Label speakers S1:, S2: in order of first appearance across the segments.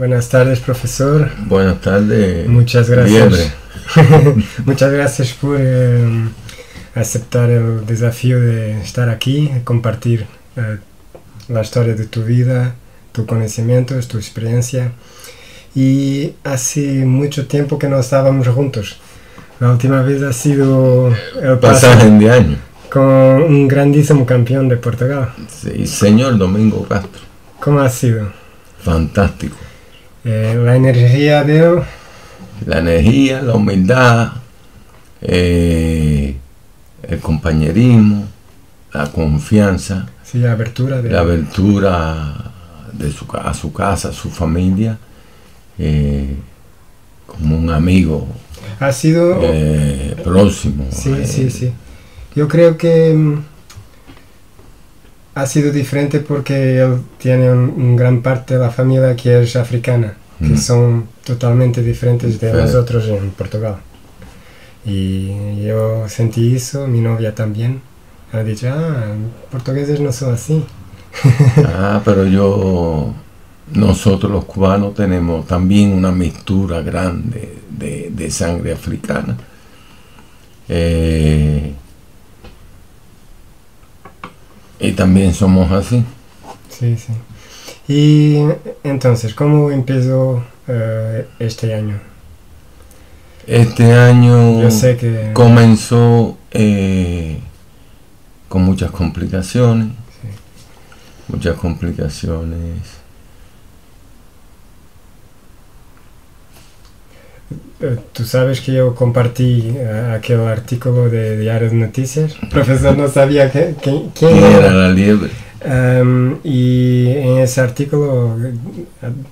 S1: Buenas tardes, profesor.
S2: Buenas tardes.
S1: Muchas gracias. Muchas gracias por eh, aceptar el desafío de estar aquí, compartir eh, la historia de tu vida, tu conocimiento, tu experiencia. Y hace mucho tiempo que no estábamos juntos. La última vez ha sido
S2: el pasaje de año
S1: con un grandísimo campeón de Portugal.
S2: Sí, señor Domingo Castro.
S1: ¿Cómo ha sido?
S2: Fantástico.
S1: Eh, la energía de
S2: La energía, la humildad, eh, el compañerismo, la confianza.
S1: Sí, la abertura.
S2: De... La abertura de su, a su casa, a su familia, eh, como un amigo.
S1: Ha sido...
S2: próximo.
S1: Sí, sí, sí. Yo creo que mm, ha sido diferente porque él tiene un, gran parte de la familia que es africana, que mm. son totalmente diferentes de nosotros en Portugal. Y yo sentí eso, mi novia también. Ha dicho, ah, portugueses no son así.
S2: ah, pero yo, nosotros los cubanos tenemos también una mixtura grande de, de sangre africana. Eh, y también somos así.
S1: Sí, sí. Y entonces, ¿cómo empezó eh, este año?
S2: Este año
S1: Yo sé que...
S2: comenzó eh, con muchas complicaciones. Muchas complicaciones.
S1: Tú sabes que yo compartí uh, aquel artículo de Diario de Noticias. El profesor no sabía que, quién
S2: era la liebre.
S1: Um, y en ese artículo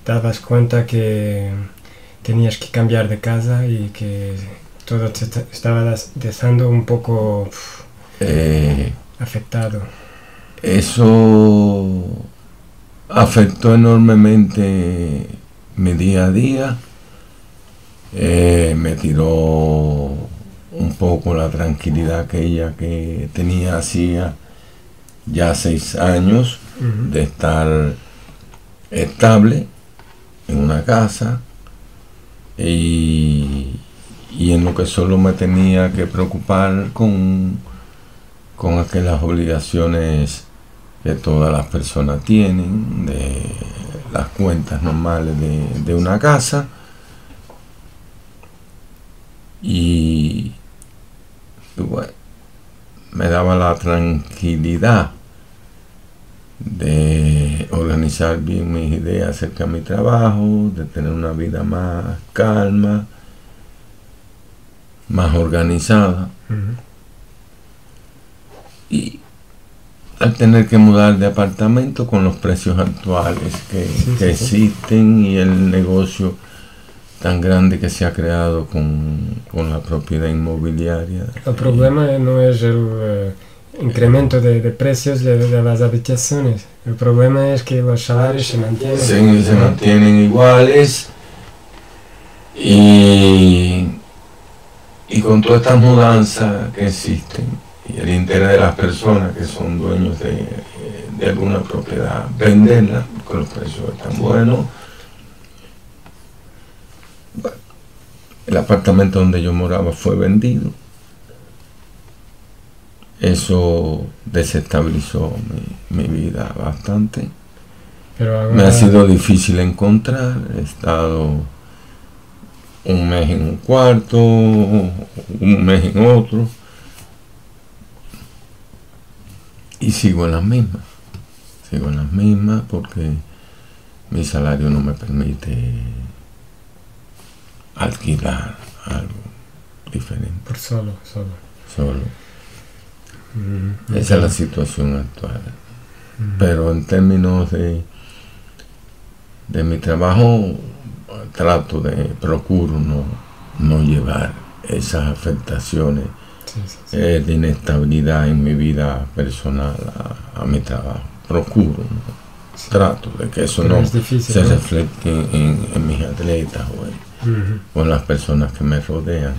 S1: dabas cuenta que tenías que cambiar de casa y que todo te estaba dejando un poco
S2: eh,
S1: afectado.
S2: Eso afectó enormemente mi día a día eh, me tiró un poco la tranquilidad aquella que tenía hacía ya seis años de estar estable en una casa y, y, en lo que solo me tenía que preocupar con, con aquellas obligaciones que todas las personas tienen de las cuentas normales de, de una casa y bueno, me daba la tranquilidad de organizar bien mis ideas acerca de mi trabajo, de tener una vida más calma, más organizada. Y al tener que mudar de apartamento con los precios actuales que, existen y el negocio tan grande que se ha creado con, la propiedad inmobiliaria.
S1: El problema no es el eh, incremento de, precios de, las habitaciones, el problema es que los salarios se mantienen.
S2: se mantienen iguales y, y con todas estas mudanzas que existen y el interés de las personas que son dueños de, de alguna propiedad, venderla, con los precios están buenos El apartamento donde yo moraba fue vendido. Eso desestabilizó mi, vida bastante. Me ha sido difícil encontrar. He estado un mes en un cuarto, un mes en otro. Y sigo en las mismas. Sigo en las mismas porque mi salario no me permite alquilar algo diferente.
S1: Por solo, solo.
S2: Solo. Mm, Esa es la situación actual. Mm. Pero en términos de, de mi trabajo, trato de, procuro no, no llevar esas afectaciones eh, de inestabilidad en mi vida personal a, mi trabajo. Procuro, trato de que eso no se refleje en, en, mis atletas o en, con las personas que me rodean.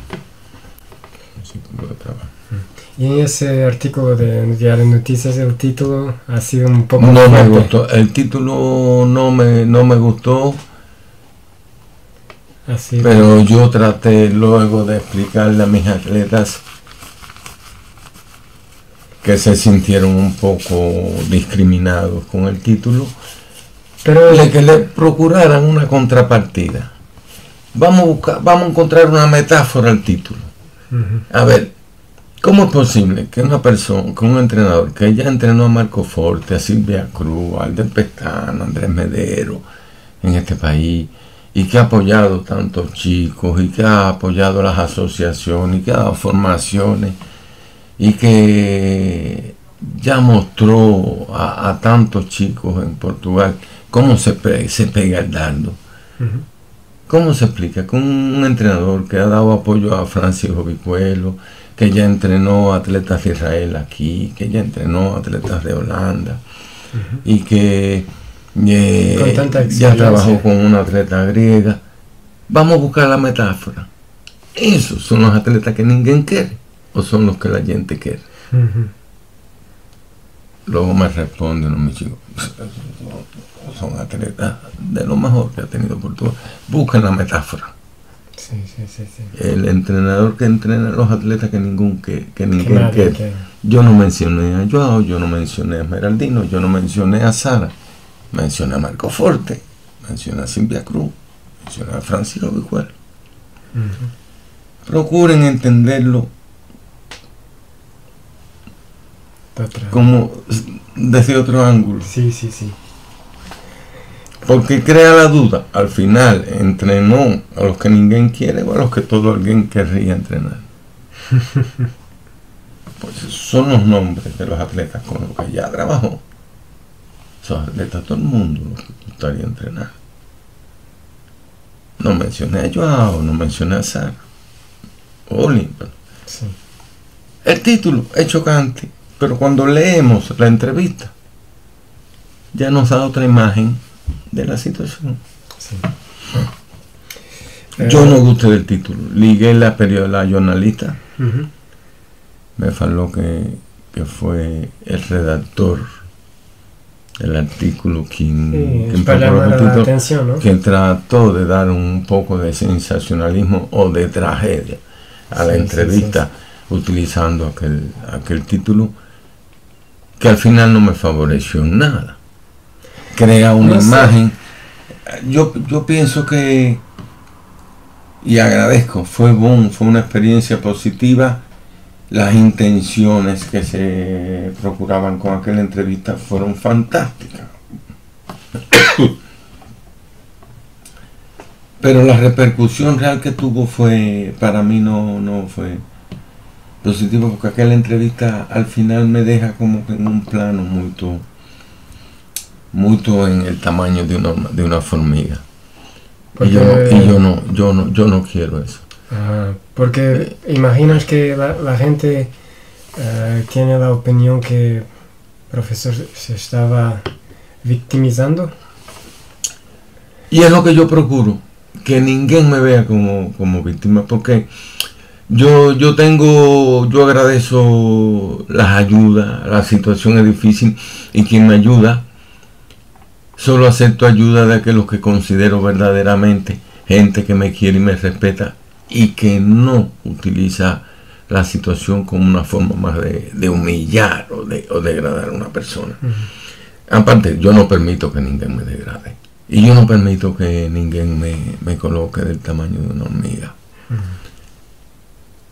S1: Y en ese artículo de Diario Noticias el título ha sido un poco...
S2: No me gustó, el título no me, no me gustó. Pero yo traté luego de explicarle a mis atletas que se sintieron un poco discriminados con el título, pero de que le procuraran una contrapartida. Vamos a, buscar, vamos a encontrar una metáfora al título. A ver, ¿cómo es posible que una persona, que un entrenador que ya entrenó a Marco Forte, a Silvia Cruz, a Alder Pestano, a Andrés Medero en este país, y que ha apoyado tantos chicos, y que ha apoyado las asociaciones, y que ha dado formaciones, y que ya mostró a, tantos chicos en Portugal cómo se, se pega el dardo. ¿Cómo se explica? Con un entrenador que ha dado apoyo a Francisco Vicuelo, que ya entrenó atletas de Israel aquí, que ya entrenó atletas de Holanda, y que eh, ya trabajó con una atleta griega. Vamos a buscar la metáfora. Esos son los atletas que ninguém quiere o son los que la gente quiere. Luego me responden mis chicos, son atletas de lo mejor que ha tenido Portugal. Busquen la metáfora. El entrenador que entrena a los atletas que ningún que, que ningún quiere. Yo no mencioné a Joao, yo no mencioné a Esmeraldino, yo no mencioné a Sara, mencioné a Marco Forte, mencioné a Silvia Cruz, mencioné a Francisco Vicuel. Procuren entenderlo como desde otro ángulo.
S1: Sí, sí, sí.
S2: Porque crea la duda. Al final, entrenó a los que ninguém quiere o a los que todo alguien querría entrenar. pues son los nombres de los atletas con los que ya trabajó. Son atletas todo el mundo los que gustaría entrenar. No mencioné a Joao, no mencioné a Sara. Sí. El título es chocante pero cuando leemos la entrevista, ya nos da otra imagen de la situación. Yo no gusté del título. Ligué la periodista, la jornalista. Me faló que, que, fue el redactor del artículo quien, quien, trató de dar un poco de sensacionalismo o de tragedia a la entrevista utilizando aquel, aquel título que al final no me favoreció nada. Crea una imagen. Yo, yo pienso que, y agradezco, fue boom, fue una experiencia positiva. Las intenciones que se procuraban con aquella entrevista fueron fantásticas. Pero la repercusión real que tuvo fue, para mí no, no fue positivo porque aquella entrevista al final me deja como que en un plano muy mucho en el tamaño de una, de una formiga. Y yo, no, y yo, no, yo, no, yo no quiero eso.
S1: porque imaginas que la, gente eh, tiene la opinión que el profesor se estaba victimizando.
S2: Y es lo que yo procuro, que ninguém me vea como, como víctima, porque yo, yo tengo, yo agradezco las ayudas, la situación es difícil y quien me ayuda, solo acepto ayuda de aquellos que considero verdaderamente gente que me quiere y me respeta y que no utiliza la situación como una forma más de, humillar o de, o degradar a una persona. Aparte, yo no permito que ninguém me degrade. Y yo no permito que ninguém me, me coloque del tamaño de una hormiga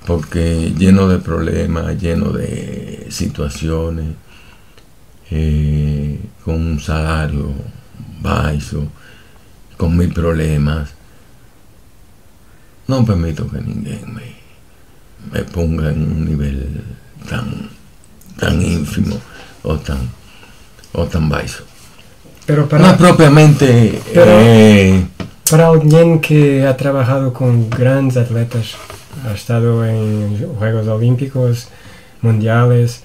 S2: porque lleno de problemas, lleno de situaciones, eh, con un salario bajo, con mil problemas. No permito que ninguém me, ponga en un nivel tan, tan ínfimo o tan, o tan. Pero para, no propiamente...
S1: Eh, para alguien que ha trabajado con grandes atletas, ha estado en Juegos Olímpicos, Mundiales.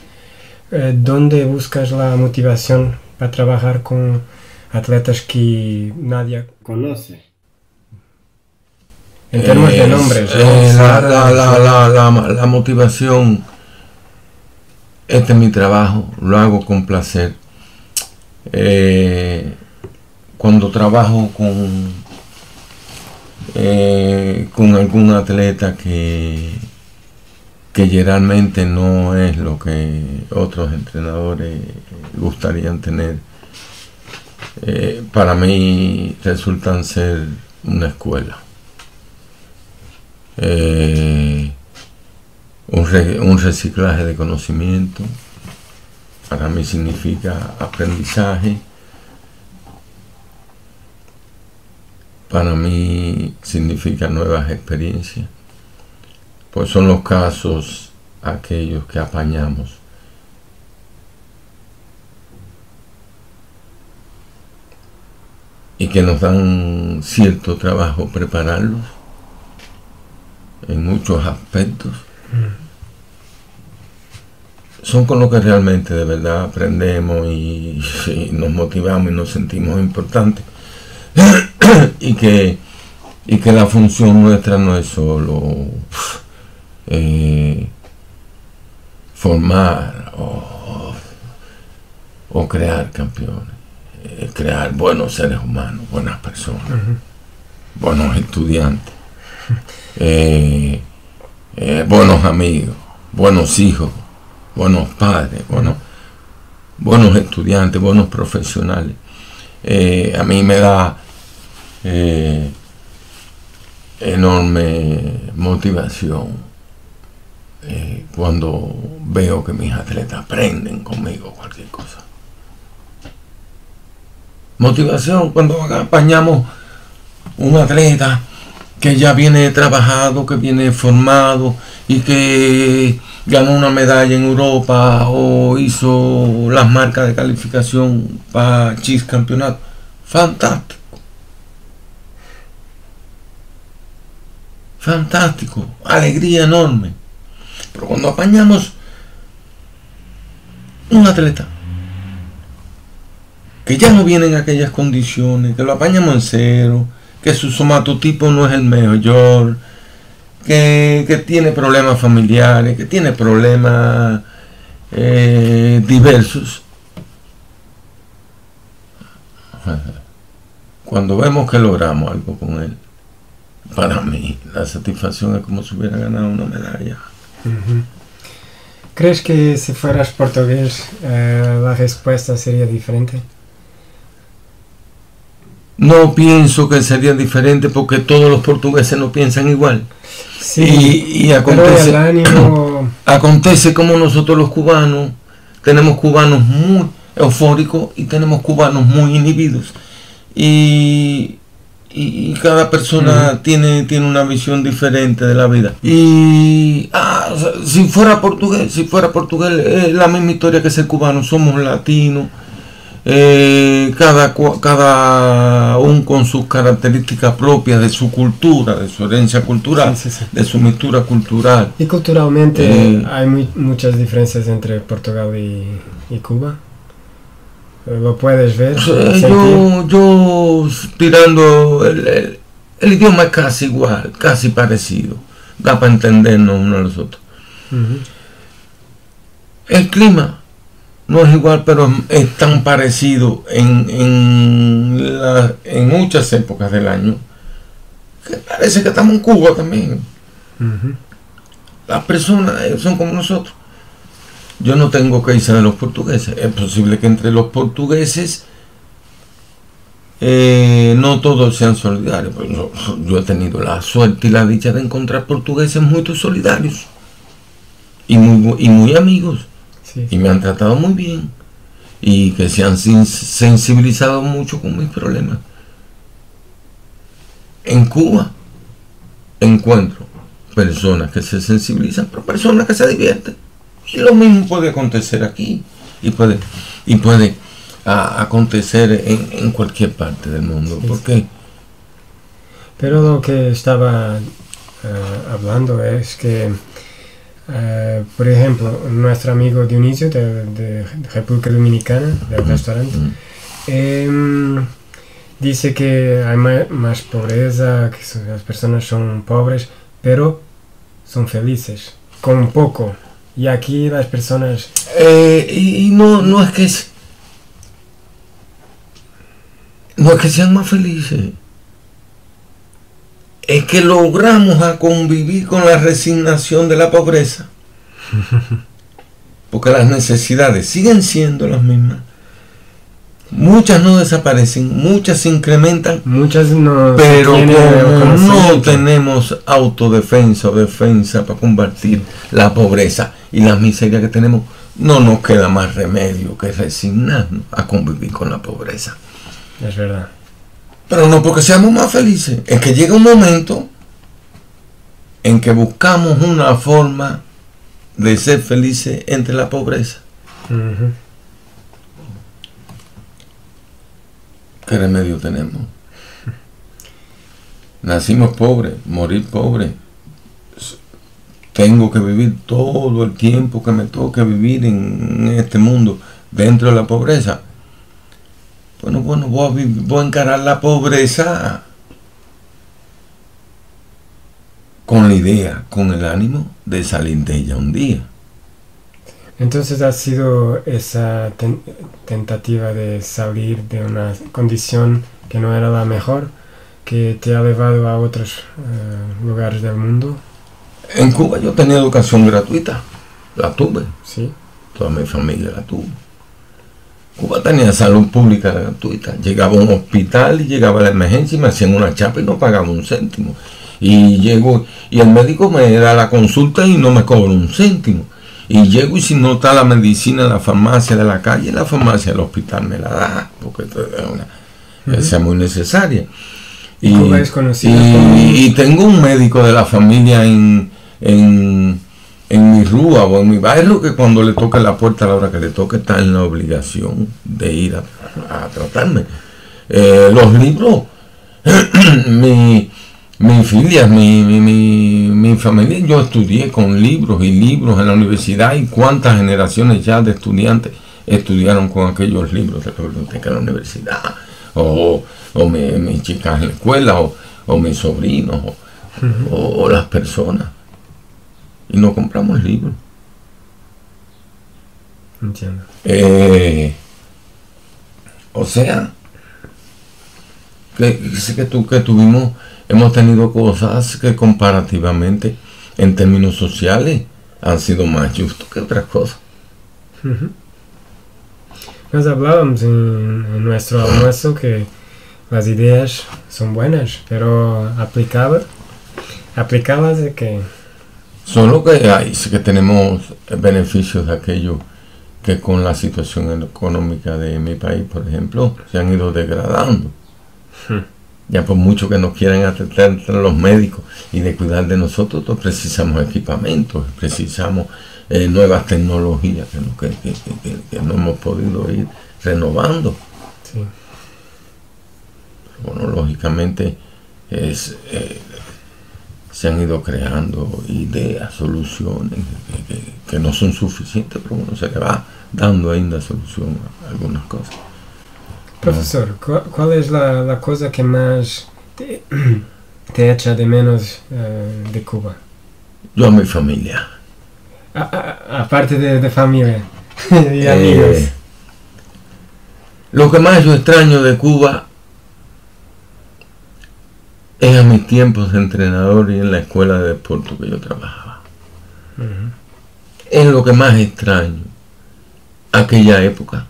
S1: Eh, ¿Dónde buscas la motivación para trabajar con atletas que nadie conoce? En términos de nombres.
S2: Eh, la, motivación, este es mi trabajo, lo hago con placer. Eh, cuando trabajo con eh, con algún atleta que, que generalmente no es lo que otros entrenadores gustarían tener, eh, para mí resultan ser una escuela. Eh, un, reciclaje de conocimiento, para mí significa aprendizaje, para mí significa nuevas experiencias, pues son los casos aquellos que apañamos. Y que nos dan cierto trabajo prepararlos en muchos aspectos. Son con lo que realmente de verdad aprendemos y, nos motivamos y nos sentimos importantes. y, que, y que la función nuestra no es solo eh, formar o, o, crear campeones, crear buenos seres humanos, buenas personas, buenos estudiantes. Eh, eh, buenos amigos, buenos hijos, buenos padres, buenos, buenos estudiantes, buenos profesionales. Eh, a mí me da enorme motivación cuando veo que mis atletas aprenden conmigo cualquier cosa. Motivación cuando apañamos un atleta que ya viene trabajado, que viene formado y que ganó una medalla en Europa o hizo las marcas de calificación para Chis Campeonato. Fantástico. Fantástico. Alegría enorme. Pero cuando apañamos un atleta que ya no viene en aquellas condiciones, que lo apañamos en cero, que su somatotipo no es el mejor, que, tiene problemas familiares, que tiene problemas eh, diversos. Cuando vemos que logramos algo con él, para mí la satisfacción es como si hubiera ganado una medalla.
S1: ¿Crees que si fueras portugués eh, la respuesta sería diferente?
S2: No pienso que sería diferente porque todos los portugueses no piensan igual.
S1: y, acontece,
S2: acontece como nosotros los cubanos tenemos cubanos muy eufóricos y tenemos cubanos muy inhibidos. Y, cada persona tiene, tiene una visión diferente de la vida. Y ah, si fuera portugués, si fuera portugués, es la misma historia que ser cubano, somos latinos eh, cada, cada un con sus características propias de su cultura, de su herencia cultural, de su mixtura cultural.
S1: Y culturalmente eh, hay muchas diferencias entre Portugal y, Cuba. ¿Lo puedes ver?
S2: yo, yo tirando, el, idioma es casi igual, casi parecido. Da para entendernos uno a los otros. El clima no es igual, pero es tan parecido en, en, muchas épocas del año que parece que estamos en Cuba también. Las personas son como nosotros. Yo no tengo que irse de los portugueses. Es posible que entre los portugueses eh, no todos sean solidarios. yo, yo, he tenido la suerte y la dicha de encontrar portugueses muy solidarios y muy, y muy amigos y me han tratado muy bien y que se han sensibilizado mucho con mis problemas. En Cuba encuentro personas que se sensibilizan, pero personas que se divierten. Y lo mismo puede acontecer aquí y puede, y puede acontecer en, cualquier parte del mundo. ¿Por qué?
S1: Pero lo que estaba eh, hablando es que eh, por ejemplo, nuestro amigo Dionisio de, República Dominicana, del restaurante, em, dice que hay más, pobreza, que las personas son pobres, pero son felices, con poco. Y aquí las personas...
S2: Eh, y, no, no es que... no es que sean más felices. Es que logramos a convivir con la resignación de la pobreza. Porque las necesidades siguen siendo las mismas. Muchas no desaparecen, muchas se incrementan,
S1: muchas no
S2: pero no tenemos autodefensa o defensa para combatir la pobreza y la miseria que tenemos, no nos queda más remedio que resignarnos a convivir con la pobreza.
S1: Es verdad.
S2: Pero no porque seamos más felices, es que llega un momento en que buscamos una forma de ser felices entre la pobreza. ¿Qué remedio tenemos? Nacimos pobres, morir pobres. Tengo que vivir todo el tiempo que me toque vivir en este mundo dentro de la pobreza. Bueno, bueno, voy a, voy a encarar la pobreza con la idea, con el ánimo de salir de ella un día.
S1: Entonces ha sido esa tentativa de salir de una condición que no era la mejor que te ha llevado a otros eh, lugares del mundo.
S2: En Cuba yo tenía educación gratuita, la tuve.
S1: Sí.
S2: Toda mi familia la tuvo. Cuba tenía salud pública gratuita. Llegaba a un hospital y llegaba a la emergencia y me hacían una chapa y no pagaba un céntimo. Y llego y el médico me da la consulta y no me cobra un céntimo. Y llego y si no está la medicina en la farmacia de la calle, la farmacia del hospital me la da, porque es, una, muy necesaria.
S1: Y,
S2: y, tengo un médico de la familia en, en, mi rúa o en mi barrio que cuando le toque la puerta a la hora que le toque está en la obligación de ir a, tratarme. Eh, los libros, mi, mi filia, mi, mi, mi, familia, yo estudié con libros y libros en la universidad y cuántas generaciones ya de estudiantes estudiaron con aquellos libros de la biblioteca la universidad, o, o mis chicas en la escuela, o, o mis sobrinos, o, las personas. Y no compramos libros.
S1: Entiendo.
S2: Eh, o sea, que, que, tú, que tuvimos hemos tenido cosas que comparativamente en términos sociales han sido más justos que otras cosas.
S1: Nos hablábamos en, nuestro almuerzo que las ideas son buenas, pero aplicadas, aplicadas de que...
S2: Solo que hay, que tenemos beneficios de aquello que con la situación económica de mi país, por ejemplo, se han ido degradando. Ya por mucho que nos quieran atender los médicos y de cuidar de nosotros, precisamos equipamientos, precisamos eh, nuevas tecnologías que no, hemos podido ir renovando. Bueno, lógicamente es, eh, se han ido creando ideas, soluciones que, no son suficientes, pero bueno, se le va dando ainda solución a algunas cosas.
S1: Profesor, ¿cuál es la, cosa que más te, echa de menos eh, de Cuba?
S2: Yo a mi familia.
S1: Aparte de, familia y amigos. Eh,
S2: lo que más yo extraño de Cuba a mis tiempos de entrenador y en la escuela de deporte que yo trabajaba. Es lo que más extraño. Aquella época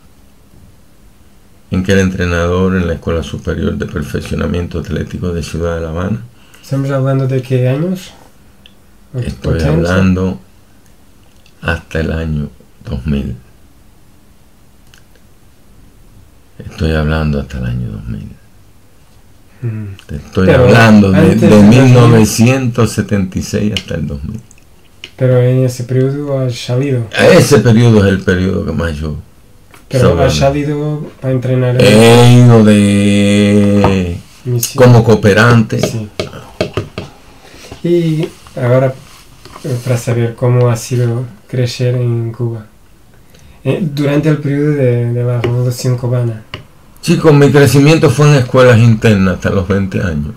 S2: en que era entrenador en la Escuela Superior de Perfeccionamiento Atlético de Ciudad de La Habana.
S1: ¿Estamos hablando de qué años?
S2: Estoy hablando hasta el año 2000. Estoy hablando hasta el año 2000. Mm. estoy hablando de, 1976 hasta el 2000.
S1: Pero en ese periodo has salido.
S2: Ese periodo es el periodo que más yo
S1: pero ha salido para entrenar.
S2: He ido de como cooperante.
S1: Sí. Y ahora eh, para saber cómo ha sido crecer en Cuba. Eh, durante el periodo de, la revolución cubana.
S2: Chicos, mi crecimiento fue en escuelas internas hasta los 20 años.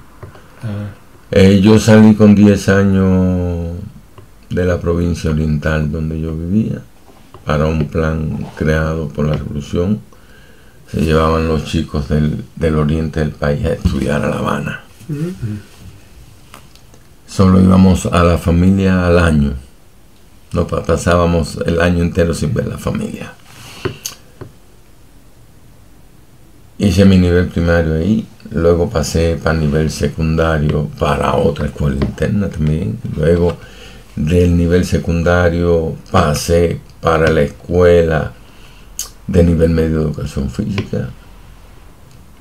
S2: Ah. Eh, yo salí con 10 años de la provincia oriental donde yo vivía para un plan creado por la revolución. Se llevaban los chicos del, oriente del país a estudiar a La Habana. solo íbamos a la familia al año. No pasábamos el año entero sin ver la familia. Hice mi nivel primario ahí, luego pasé para nivel secundario para otra escuela interna también. Luego del nivel secundario pasé para la escuela de nivel medio de educación física.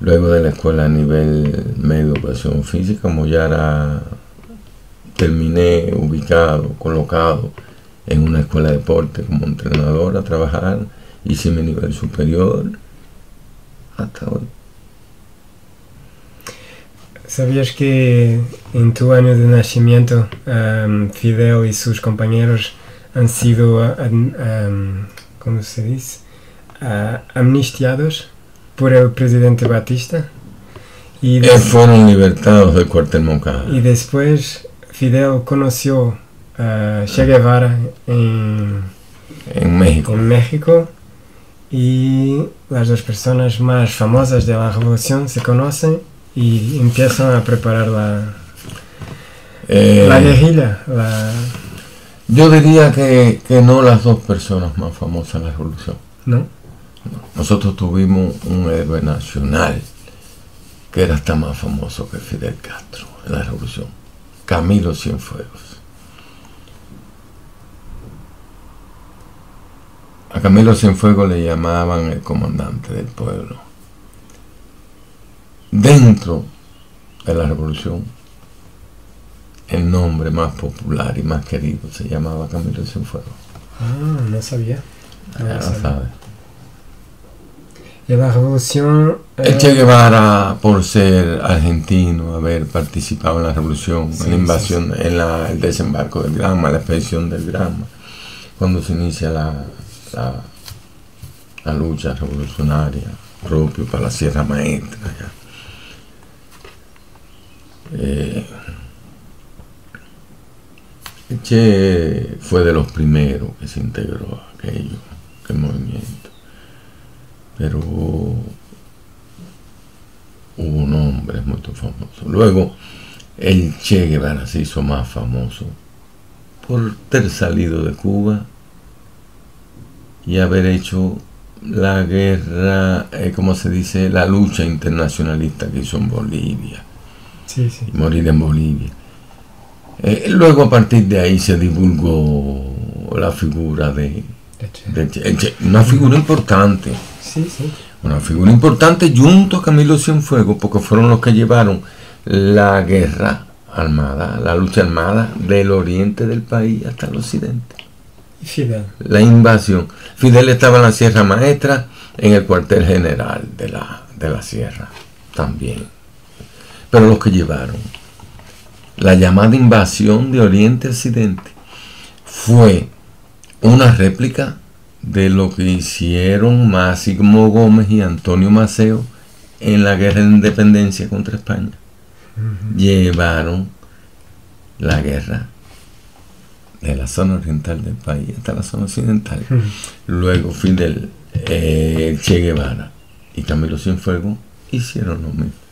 S2: Luego de la escuela a nivel medio de educación física, como ya era, terminé ubicado, colocado en una escuela de deporte como entrenador a trabajar, hice mi nivel superior hasta hoy.
S1: ¿Sabías que en tu año de nacimiento um, Fidel y sus compañeros han sido, um, ¿cómo se dice? Uh, amnistiados por el presidente Batista?
S2: Y de, fueron libertados del cuartel Moncada.
S1: Y después Fidel conoció a Che Guevara en,
S2: en México.
S1: En México y las dos personas más famosas de la revolución se conocen y empiezan a preparar la,
S2: eh,
S1: la guerrilla. La...
S2: Yo diría que, que, no las dos personas más famosas en la revolución.
S1: ¿No?
S2: Nosotros tuvimos un héroe nacional que era hasta más famoso que Fidel Castro en la revolución, Camilo Cienfuegos. A Camilo Cienfuegos le llamaban el comandante del pueblo. Dentro de la revolución, el nombre más popular y más querido se llamaba Camilo Cienfuegos.
S1: Ah, no sabía.
S2: No ya lo sabe.
S1: Y la revolución...
S2: Eh... El Che Guevara, por ser argentino, haber participado en la revolución, sí, en la invasión, sí, sí. en la, el desembarco del Granma, la expedición del Granma, cuando se inicia la, la, lucha revolucionaria propio para la Sierra Maestra. Eh, Che fue de los primeros que se integró a aquello, aquel movimiento. Pero hubo nombres muy famosos. Luego, el Che Guevara se hizo más famoso por ter salido de Cuba y haber hecho la guerra, eh, como se dice, la lucha internacionalista que hizo en Bolivia.
S1: Sí, sí.
S2: Y morir en Bolivia. Eh, luego a partir de ahí se divulgó la figura de, de, che. de che, una figura importante.
S1: Sí, sí.
S2: Una figura importante junto a Camilo Cienfuegos porque fueron los que llevaron la guerra armada, la lucha armada del oriente del país hasta el occidente.
S1: Fidel.
S2: La invasión. Fidel estaba en la Sierra Maestra, en el cuartel general de la, de la Sierra también. Pero los que llevaron la llamada invasión de Oriente Occidente fue una réplica de lo que hicieron Máximo Gómez y Antonio Maceo en la guerra de independencia contra España. Uh -huh. Llevaron la guerra de la zona oriental del país hasta la zona occidental. Uh -huh. Luego Fidel, eh, Che Guevara y Camilo Cienfuegos hicieron lo mismo.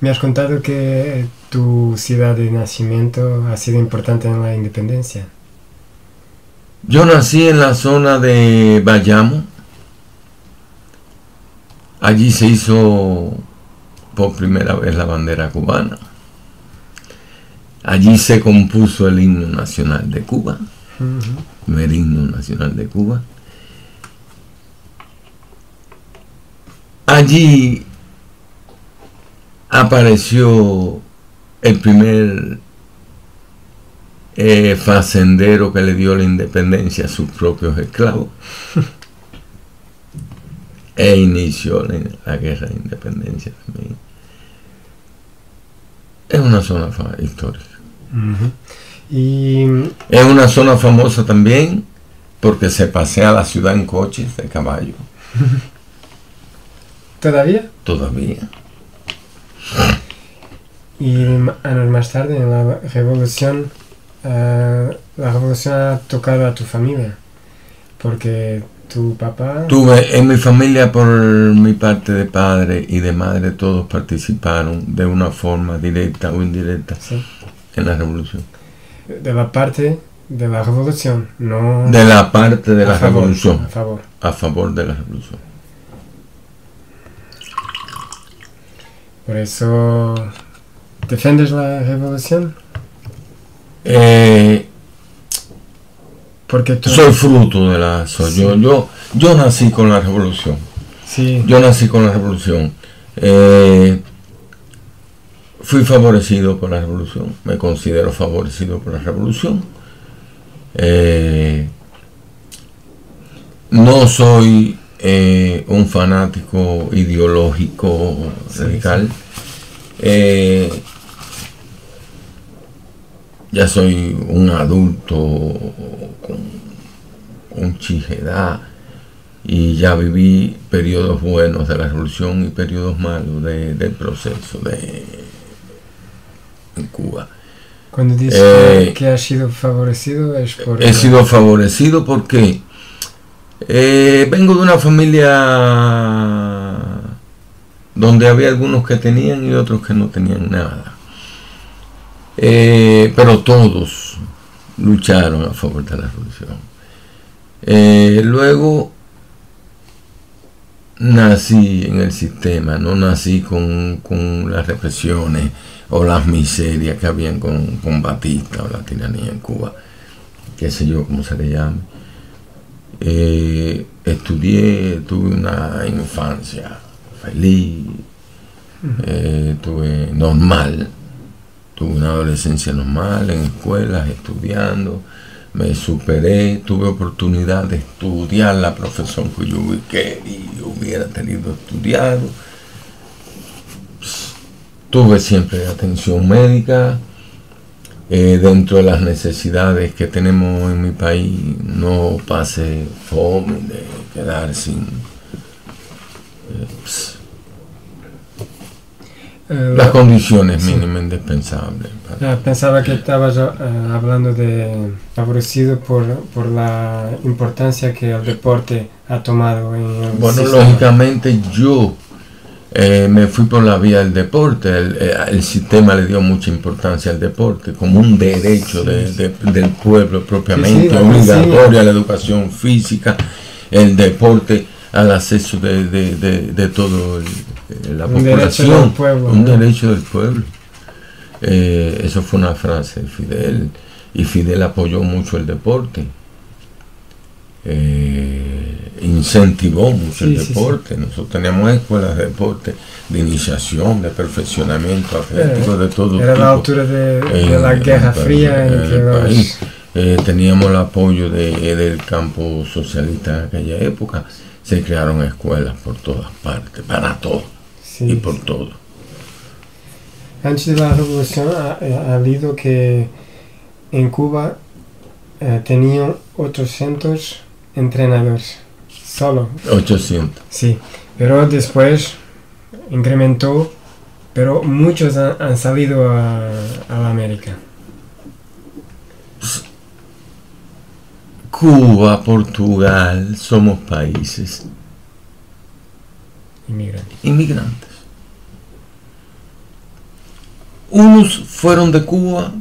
S1: Me has contado que tu ciudad de nacimiento ha sido importante en la independencia.
S2: Yo nací en la zona de Bayamo. Allí se hizo por primera vez la bandera cubana. Allí se compuso el himno nacional de Cuba, uh -huh. el himno nacional de Cuba. Allí apareció el primer eh, facendero que le dio la independencia a sus propios esclavos e inició la, la, guerra de independencia también. Es una zona histórica.
S1: Uh -huh. y...
S2: Es una zona famosa también porque se pasea la ciudad en coches de caballo.
S1: ¿Todavía?
S2: Todavía.
S1: Y años más tarde, en la revolución, uh, la revolución ha tocado a tu familia, porque tu papá...
S2: Tuve en mi familia, por mi parte de padre y de madre, todos participaron de una forma directa o indirecta
S1: sí.
S2: en la revolución.
S1: De la parte de la revolución, no...
S2: De la parte de la
S1: favor,
S2: revolución.
S1: A favor.
S2: A favor de la revolución.
S1: Por eso... ¿Defendes la revolución?
S2: Eh,
S1: Porque tú...
S2: soy fruto de la... soy yo, yo, yo nací con la revolución.
S1: Sí,
S2: Yo nací con la revolución. Eh, fui favorecido por la revolución. Me considero favorecido por la revolución. Eh, no soy eh, un fanático ideológico
S1: Sí,
S2: radical. Eh, ya soy un adulto con, con chijedad y ya viví periodos buenos de la revolución y periodos malos de- del proceso de en Cuba.
S1: cuando dices
S2: Eh,
S1: que, que has sido favorecido es por...
S2: He sido favorecido porque eh, vengo de una familia donde había algunos que tenían y otros que no tenían nada. Eh, pero todos lucharon a favor de la revolución. Eh, luego nací en el sistema, no nací con, con las represiones o las miserias que habían con, con Batista o la tiranía en Cuba, qué sé yo cómo se le llame. Eh, estudié, tuve una infancia feliz, eh, tuve normal, tuve una adolescencia normal en escuelas, estudiando, me superé, tuve oportunidad de estudiar la profesión que yo y hubiera tenido estudiado. Tuve siempre atención médica. eh, dentro de las necesidades que tenemos en mi país, no pase fome de quedar sin. eh, ps,
S1: Eh,
S2: las condiciones
S1: Sí.
S2: mínimas indispensables.
S1: pensaba que estabas ah, hablando de favorecido por, por la importancia que el deporte ha tomado en el
S2: Bueno,
S1: sistema.
S2: lógicamente yo eh, me fui por la vía del deporte. El, eh, el sistema le dio mucha importancia al deporte como un derecho de-
S1: Sí.
S2: de- del pueblo propiamente, obligatorio a la educación física, el deporte al acceso de, de, de, de todo el- la
S1: Un derecho
S2: población,
S1: del pueblo,
S2: un
S1: ¿no?
S2: derecho del pueblo. Eh, eso fue una frase de Fidel y Fidel apoyó mucho el deporte. Eh, incentivó mucho el
S1: Sí, sí, sí.
S2: deporte. Nosotros teníamos escuelas de deporte, de iniciación, de perfeccionamiento atlético, de todo
S1: Era
S2: tipo.
S1: la altura de, la Guerra Fría en,
S2: el
S1: los-
S2: país. Eh, teníamos el apoyo de- del campo socialista en aquella época. Se crearon escuelas por todas partes, para todo
S1: sí.
S2: y por todo.
S1: Antes de la revolución ha, ha habido que en Cuba eh, tenían 800 entrenadores, solo,
S2: 800.
S1: sí, pero después incrementó, pero muchos han, han salido a, a la América.
S2: Cuba, Portugal, somos países
S1: inmigrantes.
S2: inmigrantes. Unos fueron de Cuba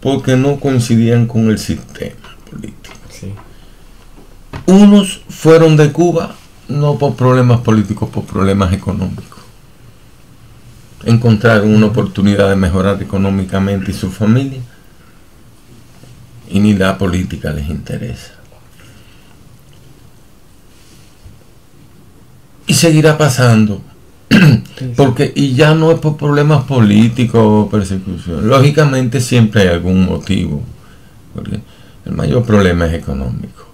S2: porque no coincidían con el sistema político.
S1: Sí.
S2: Unos fueron de Cuba no por problemas políticos, por problemas económicos. Encontraron una oportunidad de mejorar económicamente y su familia y ni la política les interesa. Y seguirá pasando. Porque, y ya no es por problemas políticos o persecución. Lógicamente siempre hay algún motivo. Porque el mayor problema es económico.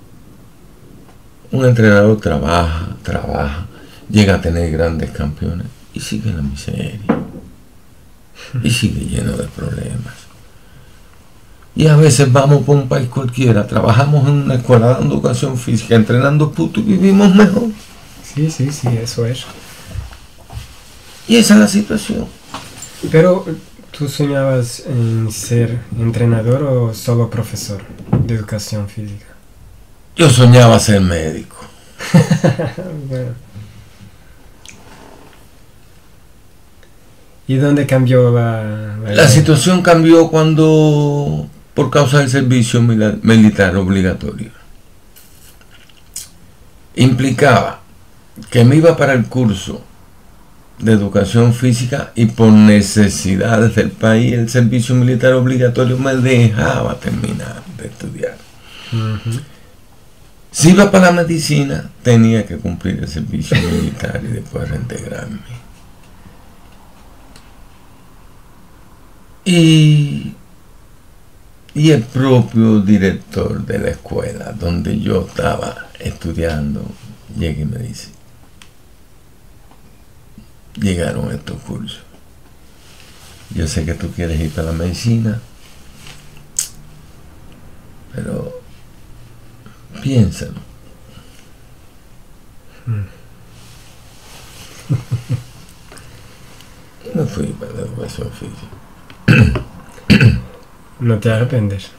S2: Un entrenador trabaja, trabaja, llega a tener grandes campeones y sigue en la miseria. Y sigue lleno de problemas. Y a veces vamos por un país cualquiera, trabajamos en una escuela dando educación física, entrenando puto y vivimos mejor.
S1: sí, sí, sí, eso es.
S2: Y esa es la situación.
S1: Pero, ¿tú soñabas en ser entrenador o solo profesor de educación física?
S2: Yo soñaba ser médico.
S1: Bueno. ¿Y dónde cambió la,
S2: la, situación? cambió cuando, por causa del servicio militar obligatorio, implicaba que me iba para el curso de educación física y por necesidades del país el servicio militar obligatorio me dejaba terminar de estudiar. Si iba para la medicina, tenía que cumplir el servicio militar y después reintegrarme. Y, y el propio director de la escuela donde yo estaba estudiando llega y me dice, llegaron estos cursos. Yo sé que tú quieres ir para la medicina, pero piénsalo. no fui para la educación física.
S1: No te arrependes.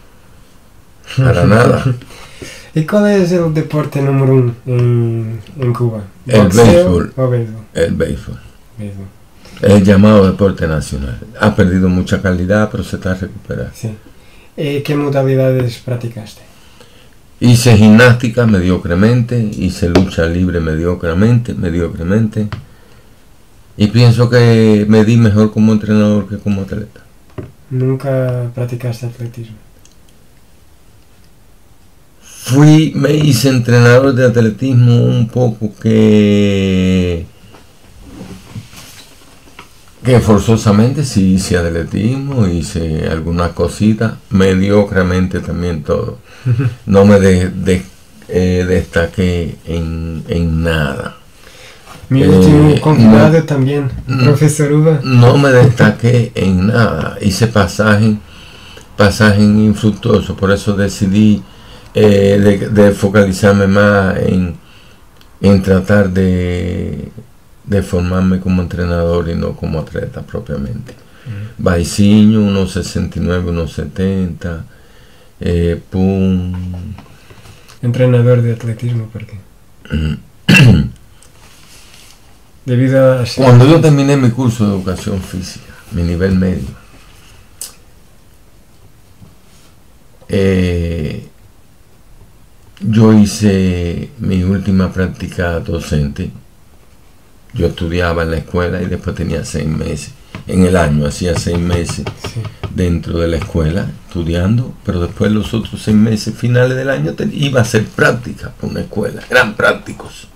S2: Para nada.
S1: ¿Y cuál es el deporte número uno en, en Cuba?
S2: El béisbol.
S1: O béisbol?
S2: El béisbol. El llamado deporte nacional. Ha perdido mucha calidad, pero se está recuperando.
S1: Sí. Eh, ¿Qué modalidades practicaste?
S2: Hice gimnástica mediocremente, hice lucha libre mediocremente, mediocremente. Y pienso que me di mejor como entrenador que como atleta.
S1: ¿Nunca practicaste atletismo?
S2: Fui, me hice entrenador de atletismo un poco que que forzosamente sí hice atletismo, hice algunas cositas, mediocremente también todo. No me de, eh, destaqué en, nada.
S1: Mi último eh, también, profesor Uva.
S2: No me destaqué en nada, hice pasaje, pasaje infructuoso, por eso decidí eh, de, focalizarme más en, en tratar de de formarme como entrenador y no como atleta propiamente. Uh Baiciño, unos 69, unos 70, eh, pum.
S1: Entrenador de atletismo, ¿por qué? Debido a...
S2: Cuando yo terminé mi curso de educación física, mi nivel medio, eh, yo hice mi última práctica docente yo estudiaba en la escuela y después tenía seis meses. En el año hacía seis meses dentro de la escuela estudiando, pero después los otros seis meses finales del año iba a hacer práctica por una escuela. Eran prácticos.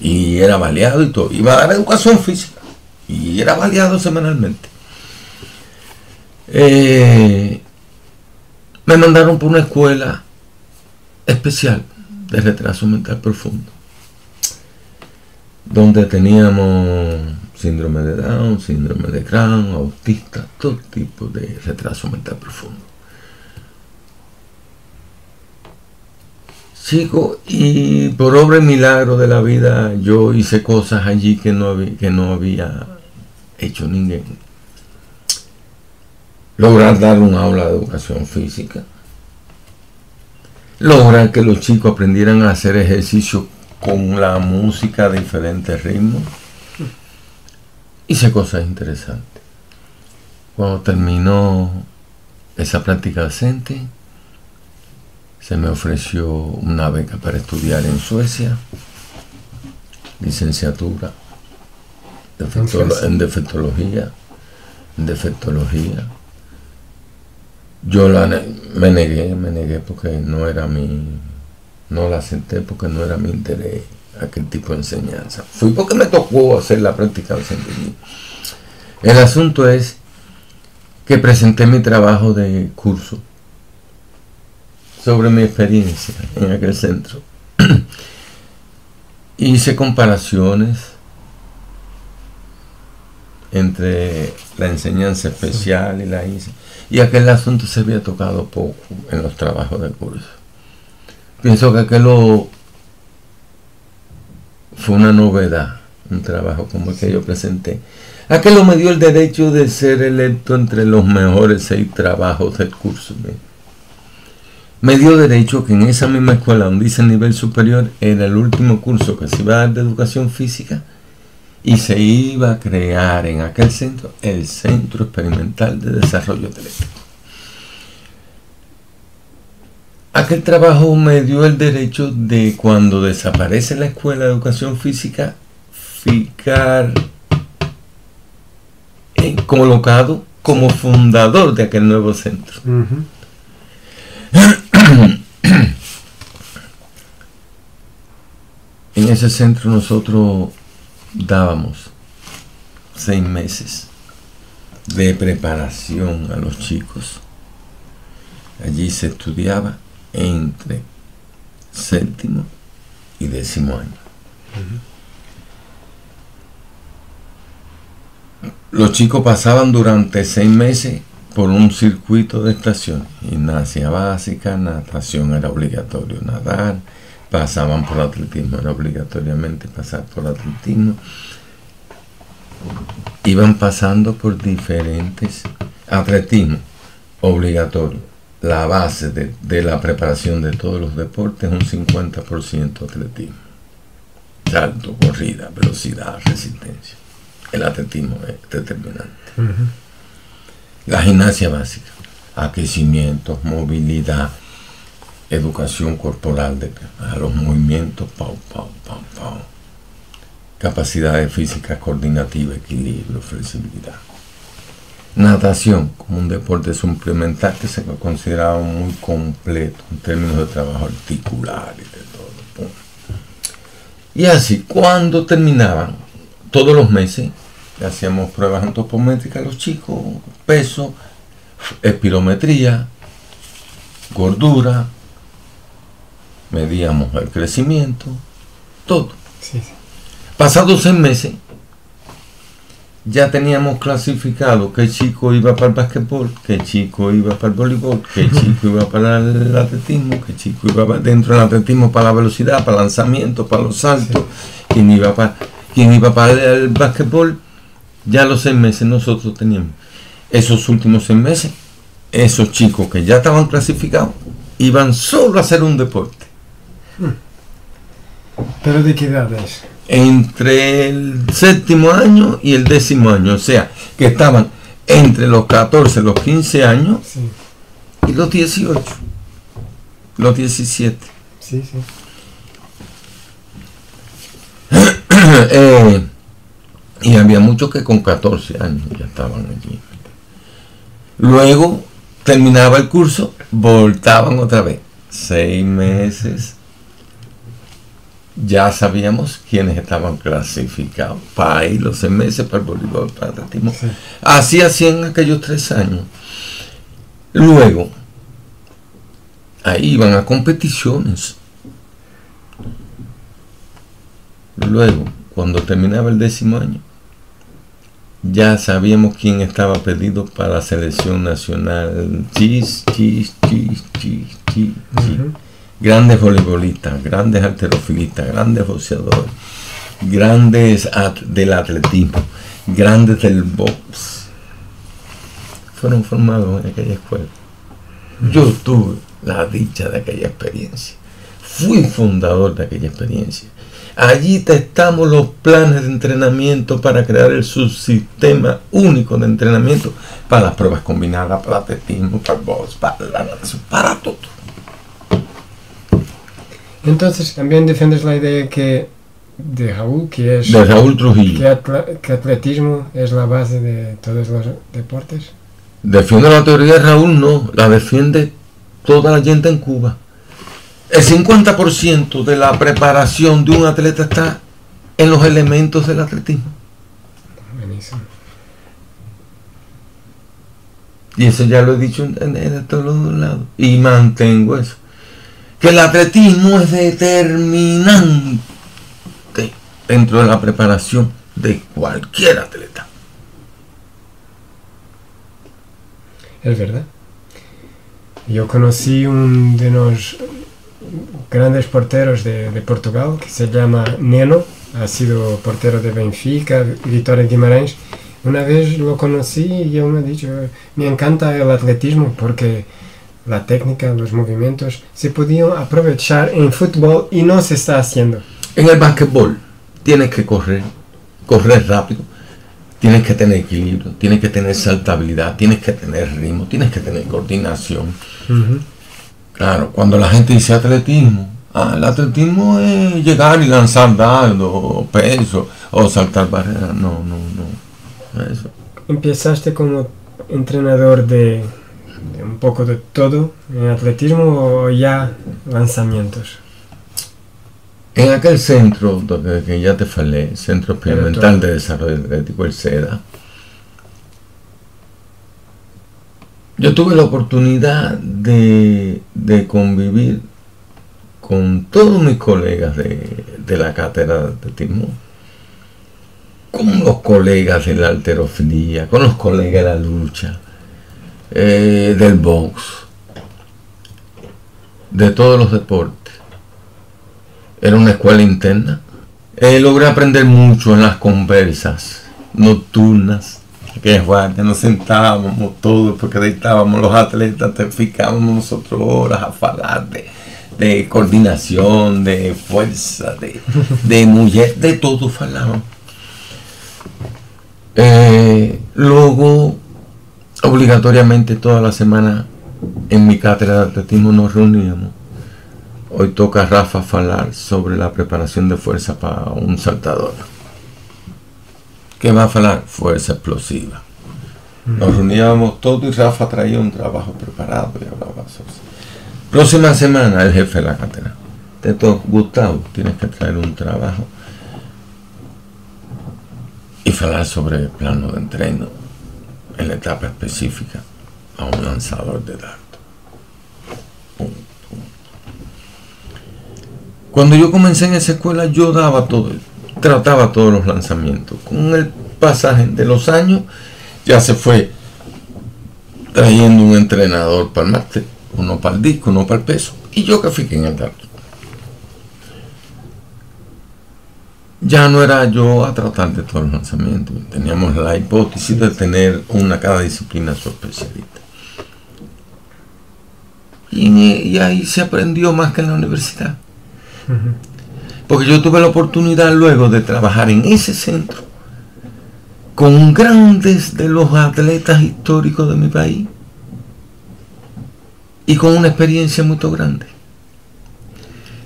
S2: Y era baleado y todo. Iba a dar educación física. Y era baleado semanalmente. Eh, me mandaron por una escuela especial de retraso mental profundo donde teníamos síndrome de Down, síndrome de Crohn, autista, todo tipo de retraso mental profundo. Chico, y por obra y milagro de la vida yo hice cosas allí que no había, que no había hecho ninguém. Lograr dar un aula de educación física. Lograr que los chicos aprendieran a hacer ejercicio con la música de diferentes ritmos. Hice cosas interesantes. Cuando terminó esa práctica docente, se me ofreció una beca para estudiar en Suecia, licenciatura en defectología, en defectología. Yo la, me negué, me negué porque no era mi, no la acepté porque no era mi interés aquel tipo de enseñanza. Fui porque me tocó hacer la práctica docente. El asunto es que presenté mi trabajo de curso sobre mi experiencia en aquel centro. Hice comparaciones entre la enseñanza especial y la hice. Y aquel asunto se había tocado poco en los trabajos de curso. Pienso que aquello fue una novedad, un trabajo como el que yo presenté. Aquello me dio el derecho de ser electo entre los mejores seis trabajos del curso. Me dio derecho que en esa misma escuela donde hice el nivel superior era el último curso que se iba a dar de educación física y se iba a crear en aquel centro el Centro Experimental de Desarrollo Atlético. Aquel trabajo me dio el derecho de cuando desaparece la Escuela de Educación Física, ficar colocado como fundador de aquel nuevo centro. en ese centro nosotros dábamos seis meses de preparación a los chicos. Allí se estudiaba entre séptimo y décimo año. Los chicos pasaban durante seis meses por un circuito de estación. Gimnasia básica, natación era obligatorio nadar, pasaban por atletismo, era obligatoriamente pasar por atletismo. Iban pasando por diferentes atletismo obligatorio. La base de, la preparación de todos los deportes es un 50% atletismo. Salto, corrida, velocidad, resistencia. El atletismo es determinante. La gimnasia básica, aquecimientos, movilidad, educación corporal de, a los movimientos, pau, pau, pau, pau. Capacidades físicas coordinativa, equilibrio, flexibilidad. Natación, como un deporte suplementar que se consideraba muy completo en términos de trabajo articular y de todo. Y así, cuando terminaban, todos los meses, hacíamos pruebas antropométricas a los chicos, peso, espirometría, gordura, medíamos el crecimiento, todo. Pasados seis meses, ya teníamos clasificado qué chico iba para el basquetbol, qué chico iba para el voleibol, qué chico iba para el atletismo, qué chico iba dentro del atletismo para la velocidad, para el lanzamiento, para los saltos, quién iba para quién iba para el basquetbol. Ya los seis meses nosotros teníamos. Esos últimos seis meses, esos chicos que ya estaban clasificados, iban solo a hacer un deporte.
S1: ¿Pero de qué edad es?
S2: Entre el séptimo año y el décimo año, o sea, que estaban entre los 14, los 15 años y los 18, los 17. Sí, sí. Eh, y había muchos que con 14 años ya estaban allí. Luego terminaba el curso, voltaban otra vez. Seis meses ya sabíamos quiénes estaban clasificados para ir los meses para el voleibol, para el atletismo. Así hacían aquellos tres años. Luego, ahí iban a competiciones. Luego, cuando terminaba el décimo año, ya sabíamos quién estaba pedido para la selección nacional. Chis, chis, chis, chis, chis, chis grandes voleibolistas, grandes alterofilistas, grandes boxeadores, grandes del atletismo, grandes del box, fueron formados en aquella escuela. Yo tuve la dicha de aquella experiencia. Fui fundador de aquella experiencia. Allí testamos los planes de entrenamiento para crear el subsistema único de entrenamiento para las pruebas combinadas, para el atletismo, para el box, para la natación, para todo.
S1: Entonces, también defiendes la idea que de Raúl, que es
S2: de Raúl Trujillo,
S1: que, atletismo es la base de todos los deportes.
S2: Defiende la teoría de Raúl, no, la defiende toda la gente en Cuba. El 50% de la preparación de un atleta está en los elementos del atletismo. Buenísimo. Y eso ya lo he dicho en, en todos los lados. Y mantengo eso que el atletismo es determinante dentro de la preparación de cualquier atleta.
S1: Es verdad. Yo conocí un de los grandes porteros de, Portugal que se llama Neno, ha sido portero de Benfica, Vitória Guimarães. Una vez lo conocí y él me ha dicho, me encanta el atletismo porque la técnica, los movimientos, se podían aprovechar en fútbol y no se está haciendo.
S2: En el básquetbol tienes que correr, correr rápido, tienes que tener equilibrio, tienes que tener saltabilidad, tienes que tener ritmo, tienes que tener coordinación. Claro, cuando la gente dice atletismo, ah, el atletismo es llegar y lanzar dardo, peso o saltar barreras. No, no, no. Eso.
S1: ¿Empezaste como entrenador de, un poco de todo en atletismo o ya lanzamientos?
S2: En aquel centro que ya te falé, Centro Experimental de Desarrollo Atlético, el SEDA, yo tuve la oportunidad de, convivir con todos mis colegas de, la cátedra de atletismo, con los colegas de la alterofilia, con los colegas de la lucha, eh, del box, de todos los deportes era una escuela interna. Eh, logré aprender mucho en las conversas nocturnas. Que guardia, nos sentábamos todos porque ahí estábamos los atletas, te ficábamos nosotros horas a hablar de, coordinación, de fuerza, de, de mujer, de todo hablábamos. Eh, luego, obligatoriamente toda la semana en mi cátedra de atletismo nos reuníamos Hoy toca Rafa hablar sobre la preparación de fuerza para un saltador. ¿Qué va a hablar? Fuerza explosiva. Nos reuníamos todos y Rafa traía un trabajo preparado y hablaba sobre. Próxima semana el jefe de la cátedra. Te toca, Gustavo, tienes que traer un trabajo y hablar sobre el plano de entreno en la etapa específica a un lanzador de dardo. Cuando yo comencé en esa escuela, yo daba todo, trataba todos los lanzamientos. Con el pasaje de los años, ya se fue trayendo un entrenador para el máster, uno para el disco, uno para el peso, y yo que fui en el dato. Ya no era yo a tratar de todos los lanzamientos, teníamos la hipótesis de tener una cada disciplina su especialista. y ahí se aprendió más que en la universidad. Porque yo tuve la oportunidad luego de trabajar en ese centro con grandes de los atletas históricos de mi país y con una experiencia muy grande.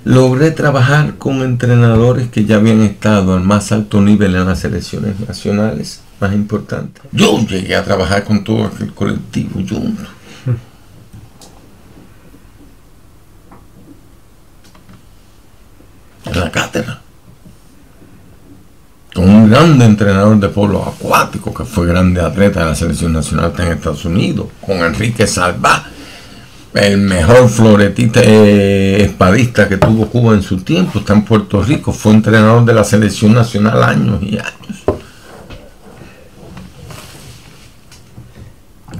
S2: Logré trabajar con entrenadores que ya habían estado al más alto nivel en las selecciones nacionales más importantes. Yo llegué a trabajar con todo el colectivo, yo en la cátedra. Con un grande entrenador de polo acuático que fue grande atleta de la selección nacional en Estados Unidos, con Enrique Salva, el mejor floretista eh, espadista que tuvo Cuba en su tiempo, está en Puerto Rico, fue entrenador de la selección nacional años y años.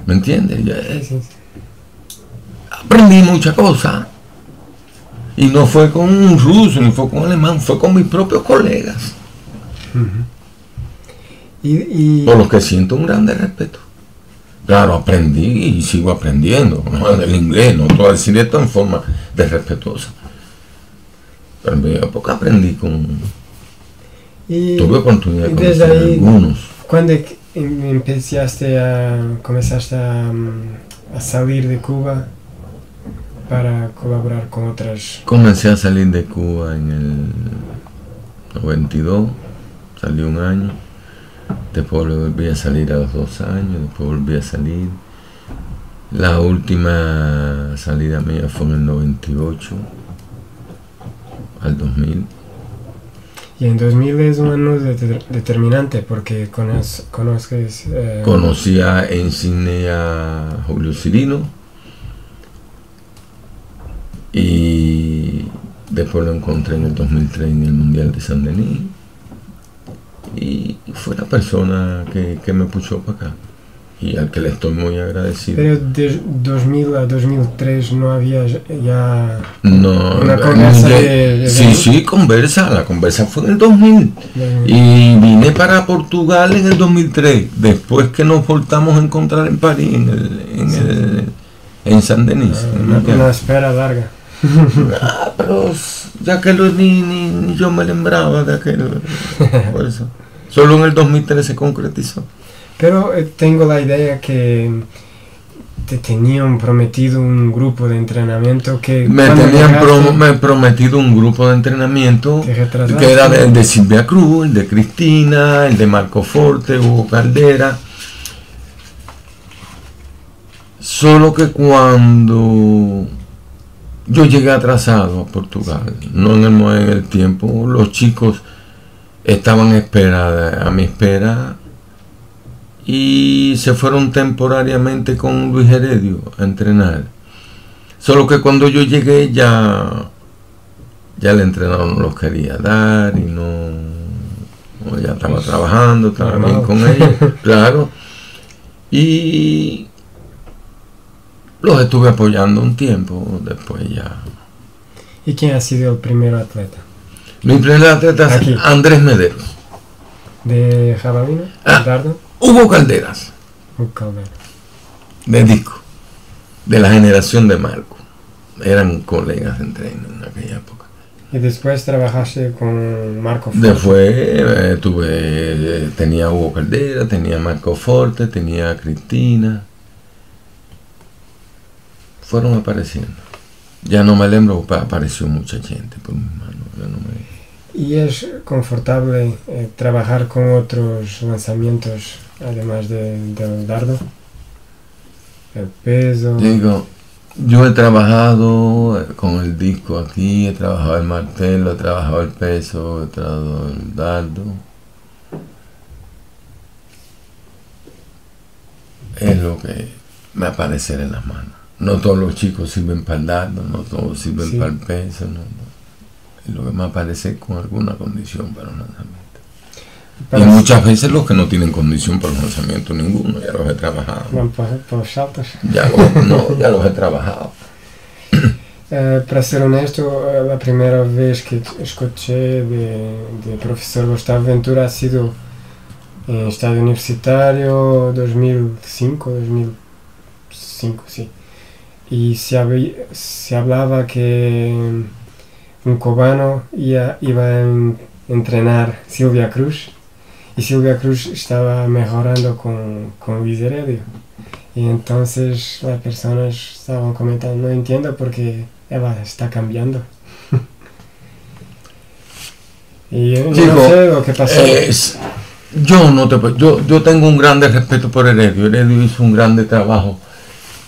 S2: ¿Me entiendes? Aprendí muchas cosas. Y no fue con un ruso, ni fue con un alemán, fue con mis propios colegas. Por los que siento un grande respeto. Claro, aprendí y sigo aprendiendo. El inglés, no puedo decir esto en forma de respetuosa. Pero en mi época aprendí con. tuve oportunidad de conocer algunos.
S1: ¿Cuándo em, empezaste a. comenzaste a, a salir de Cuba? para colaborar con otras?
S2: Comencé a salir de Cuba en el 92, salí un año, después volví a salir a los dos años, después volví a salir. La última salida mía fue en el 98 al 2000.
S1: Y en 2000 es un año determinante porque conoces...
S2: Eh, Conocía en cine a Julio Cirino, y después lo encontré en el 2003 en el Mundial de San Denis. Y fue la persona que, me puso para acá y al que le estoy muy agradecido.
S1: Pero de 2000 a 2003 no había ya
S2: no, una conversa de, Sí, sí, conversa. La conversa fue en el 2000. Y vine para Portugal en el 2003, después que nos voltamos a encontrar en París, en, el, en, el, en San Denis.
S1: Ah, una espera larga.
S2: Ah, pero ya que lo, ni, ni, yo me lembraba de aquel. Por eso. Solo en el 2013 se concretizó.
S1: Pero eh, tengo la idea que te tenían prometido un grupo de entrenamiento que...
S2: Me tenían prometido un grupo de entrenamiento que era el de Silvia Cruz, el de Cristina, el de Marco Forte, Hugo Caldera. Solo que cuando yo llegué atrasado a Portugal, no en el, en el tiempo, los chicos estaban espera, a mi espera y se fueron temporariamente con Luis Heredio a entrenar. Solo que cuando yo llegué ya, ya el entrenador no los quería dar y no, ya estaba pues, trabajando, estaba bien con ellos, claro. Y los estuve apoyando un tiempo, después ya.
S1: ¿Y quién ha sido el primer atleta?
S2: Mi primer atleta es Andrés Medero.
S1: ¿De Jabalina?
S2: Ah, Hugo Calderas. Hugo Calderas. De Disco. De la generación de Marco. Eran colegas de entreno en aquella época.
S1: ¿Y después trabajaste con Marco
S2: Forte? Después eh, tuve, eh, tenía Hugo Caldera, tenía Marco Forte, tenía Cristina. Fueron apareciendo. Ya no me lembro, apareció mucha gente por mis manos.
S1: ¿Y es confortable eh, trabajar con otros lanzamientos además de, del dardo? El peso.
S2: Digo, yo he trabajado con el disco aquí, he trabajado el martelo, he trabajado el peso, he trabajado el dardo. Es lo que me aparece en las manos. No todos los chicos sirven para el dardo, no todos sirven para el peso, no, Es lo que me aparece con alguna condición para un lanzamiento y muchas veces los que no tienen condición para el lanzamiento ninguno, ya los he trabajado. Ya, no, ya los he trabajado.
S1: Eh, para ser honesto, eh, la primera vez que escuché de, de profesor Gustavo Ventura ha sido en estadio universitario 2005, 2005, sí. Y se, se hablaba que un cubano iba, iba a entrenar Silvia Cruz y Silvia Cruz estaba mejorando con, con Luis Heredio. Y entonces las personas estaban comentando, no entiendo porque Eva está cambiando. y yo no sé lo que pasó.
S2: yo, no te, yo, yo tengo un grande respeto por Heredio. Heredio hizo un grande trabajo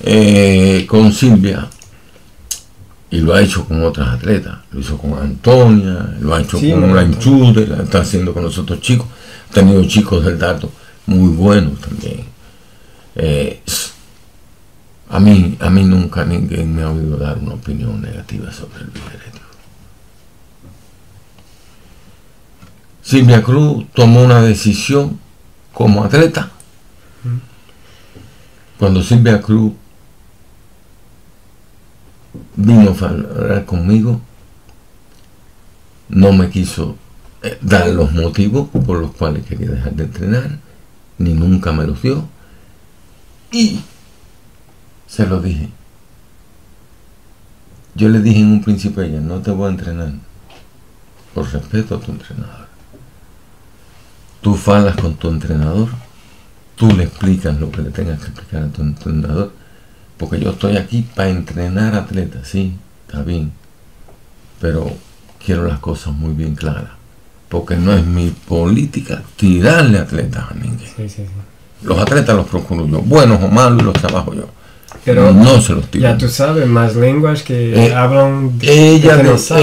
S2: eh, con Silvia y lo ha hecho con otras atletas. Lo hizo con Antonia, lo ha hecho con Enchude, lo está haciendo con los otros chicos tenido chicos del dato muy buenos también. Eh, a mí, a mí nunca ninguém me ha oído dar una opinión negativa sobre el Heredio. Silvia Cruz tomó una decisión como atleta. Cuando Silvia Cruz vino a hablar conmigo, no me quiso eh, dar los motivos por los cuales quería dejar de entrenar, ni nunca me los dio. Y se lo dije. Yo le dije en un principio a ella, no te voy a entrenar, por respeto a tu entrenador. Tú falas con tu entrenador, tú le explicas lo que le tengas que explicar a tu entrenador, porque yo estoy aquí para entrenar atletas, sí, está bien, pero quiero las cosas muy bien claras porque no es mi política tirarle atletas a ninguém. Los atletas los procuro yo, buenos o malos, los trabajo yo. Pero no se los tiro.
S1: Ya tú sabes, más lenguas que eh, hablan.
S2: Ella,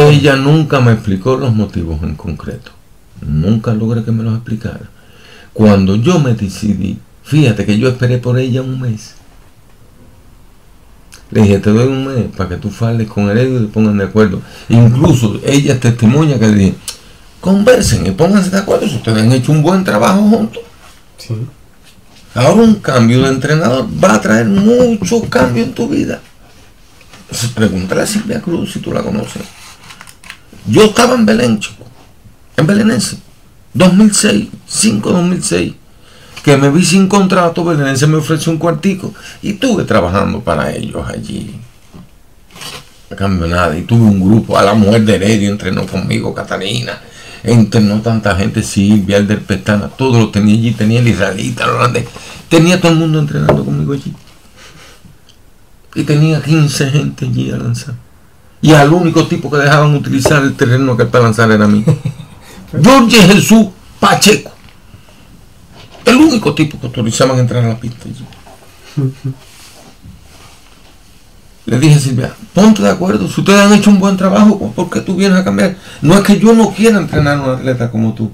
S2: ella nunca me explicó los motivos en concreto. Nunca logré que me los explicara. Cuando yo me decidí, fíjate que yo esperé por ella un mes. Le dije, te doy un mes para que tú fales con Heredio y te pongan de acuerdo. Incluso ella testimonia que le dije, conversen y pónganse de acuerdo si ustedes han hecho un buen trabajo juntos. Ahora un cambio de entrenador va a traer mucho cambio en tu vida. pregúntale a Silvia Cruz si tú la conoces. Yo estaba en Belén, chico, en Belenense, 2006, 5-2006, que me vi sin contrato, Belenense me ofreció un cuartico y estuve trabajando para ellos allí. A cambio nada, y tuve un grupo, a la mujer de Heredio entrenó conmigo, Catalina, entrenó tanta gente, Silvia, el del Pestana, todo lo tenía allí, tenía el israelita, el holandés, tenía todo el mundo entrenando conmigo allí. Y tenía 15 gente allí a lanzar. Y al único tipo que dejaban utilizar el terreno que para lanzar era a mí. Jorge Jesús Pacheco. El único tipo que autorizaban entrar a la pista. Le dije Silvia, ponte de acuerdo, si ustedes han hecho un buen trabajo, ¿por qué tú vienes a cambiar? No es que yo no quiera entrenar a un atleta como tú,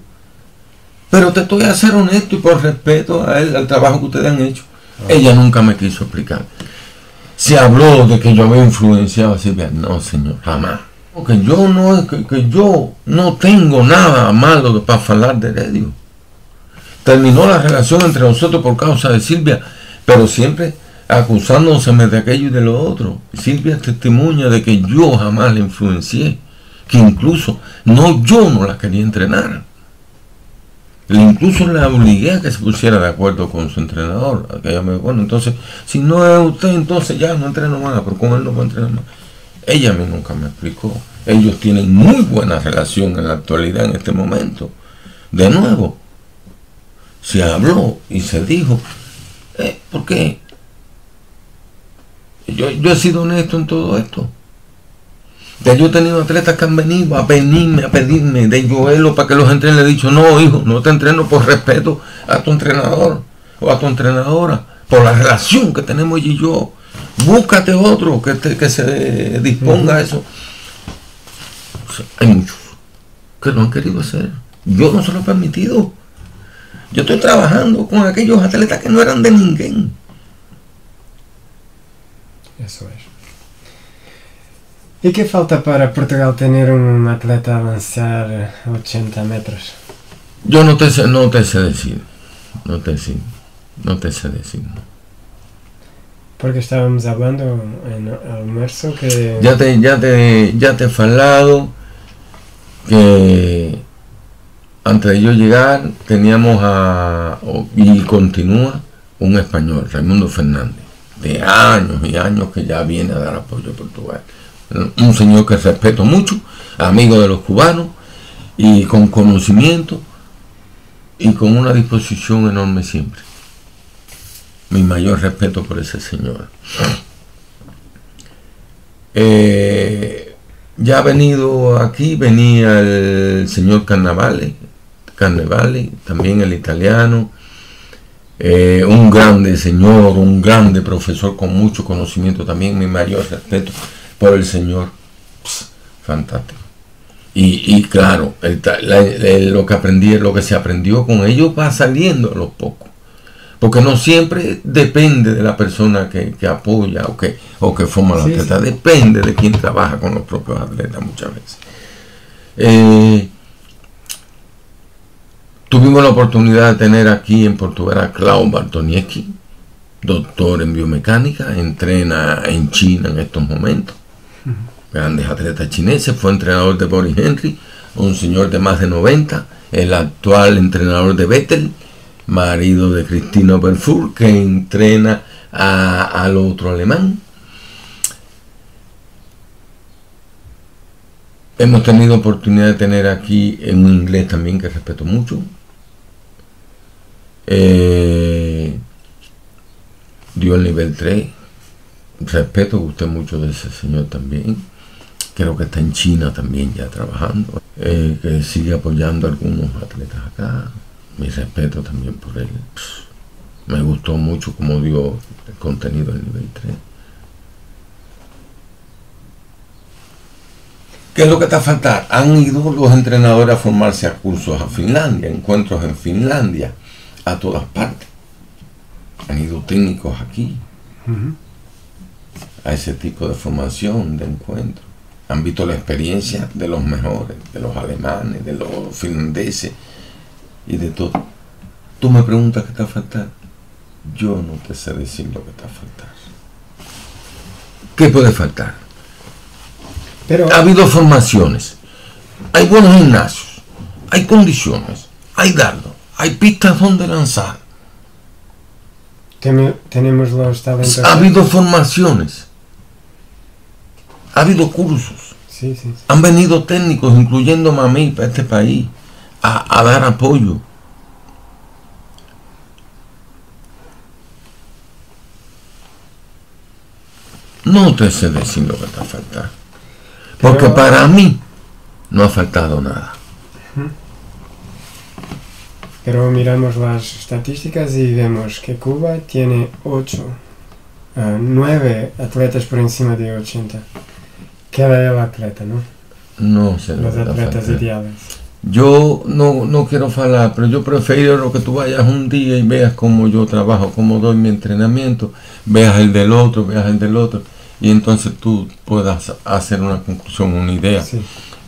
S2: pero te estoy a ser honesto y por respeto a él, al trabajo que ustedes han hecho. Ella nunca me quiso explicar. Se habló de que yo había influenciado a Silvia. No, señor, jamás. Porque yo no que, que yo no tengo nada malo para hablar de Heredio. Terminó la relación entre nosotros por causa de Silvia, pero siempre acusándoseme de aquello y de lo otro. Silvia testimonia de que yo jamás la influencié, que incluso no yo no la quería entrenar. Incluso la obligué a que se pusiera de acuerdo con su entrenador. ella me bueno, entonces, si no es usted, entonces ya no entreno más, pero con él no puedo entrenar más. Ella a mí nunca me explicó. Ellos tienen muy buena relación en la actualidad, en este momento. De nuevo, se habló y se dijo, eh, ¿por qué? Yo, he sido honesto en todo esto. Ya yo he tenido atletas que han venido a venirme, a pedirme de Joelo para que los entrene. Le he dicho, no, hijo, no te entreno por respeto a tu entrenador o a tu entrenadora, por la relación que tenemos ella y yo. Búscate otro que, que se disponga a eso. hay muchos que lo han querido hacer. Yo no se lo he permitido. Yo estoy trabajando con aquellos atletas que no eran de ninguém.
S1: Eso es. ¿Y qué falta para Portugal tener un atleta a lanzar 80 metros?
S2: Yo no te sé, no te sé decir. No te sé, no te sé decir.
S1: Porque estábamos hablando en almuerzo que...
S2: Ya te, ya te, ya te he falado que antes de yo llegar teníamos a, y continúa, un español, Raimundo Fernández de años y años que ya viene a dar apoyo a Portugal. Un señor que respeto mucho, amigo de los cubanos y con conocimiento y con una disposición enorme siempre. Mi mayor respeto por ese señor. Eh, ya ha venido aquí, venía el señor Carnavale, Carnevale, también el italiano, eh, un grande señor, un grande profesor con mucho conocimiento también, mi mayor respeto por el señor. fantástico. Y, claro, lo que aprendí, lo que se aprendió con ellos va saliendo a lo poco. Porque no siempre depende de la persona que, apoya o que, o que forma la atleta, depende de quien trabaja con los propios atletas muchas veces. Eh, Tuvimos la oportunidad de tener aquí en Portugal a Klaus Bartoniecki, doctor en biomecánica, entrena en China en estos momentos. Grandes atletas chineses, fue entrenador de Boris Henry, un señor de más de 90, el actual entrenador de Vettel, marido de Cristina Berfur, que entrena al otro alemán. Hemos tenido oportunidad de tener aquí en un inglés también que respeto mucho, eh, dio el nivel 3. Respeto, gusté mucho de ese señor también. Creo que está en China también ya trabajando. Eh, que sigue apoyando a algunos atletas acá. Mi respeto también por él. me gustó mucho cómo dio el contenido del nivel 3. ¿Qué es lo que está faltando? Han ido los entrenadores a formarse a cursos a Finlandia, encuentros en Finlandia a todas partes. Han ido técnicos aquí a ese tipo de formación, de encuentro. Han visto la experiencia de los mejores, de los alemanes, de los finlandeses y de todo. Tú me preguntas qué está faltando. Yo no te sé decir lo que está faltando. ¿Qué puede faltar? Pero, ha habido formaciones, hay buenos gimnasios, hay condiciones, hay dardos, hay pistas donde lanzar.
S1: tenemos los talentos.
S2: Ha habido formaciones. Ha habido cursos. Han venido técnicos, incluyendo a mí, para este país. a, dar apoyo. No te sé decir lo que te falta. Porque para mí no ha faltado nada.
S1: Pero miramos las estadísticas y vemos que Cuba tiene 8, 9 ah, atletas por encima de 80. ¿Qué era el atleta, no?
S2: No sé.
S1: Los atletas ideales.
S2: Yo no, no quiero hablar, pero yo prefiero que tú vayas un día y veas cómo yo trabajo, cómo doy mi entrenamiento, veas el del otro, veas el del otro, y entonces tú puedas hacer una conclusión, una idea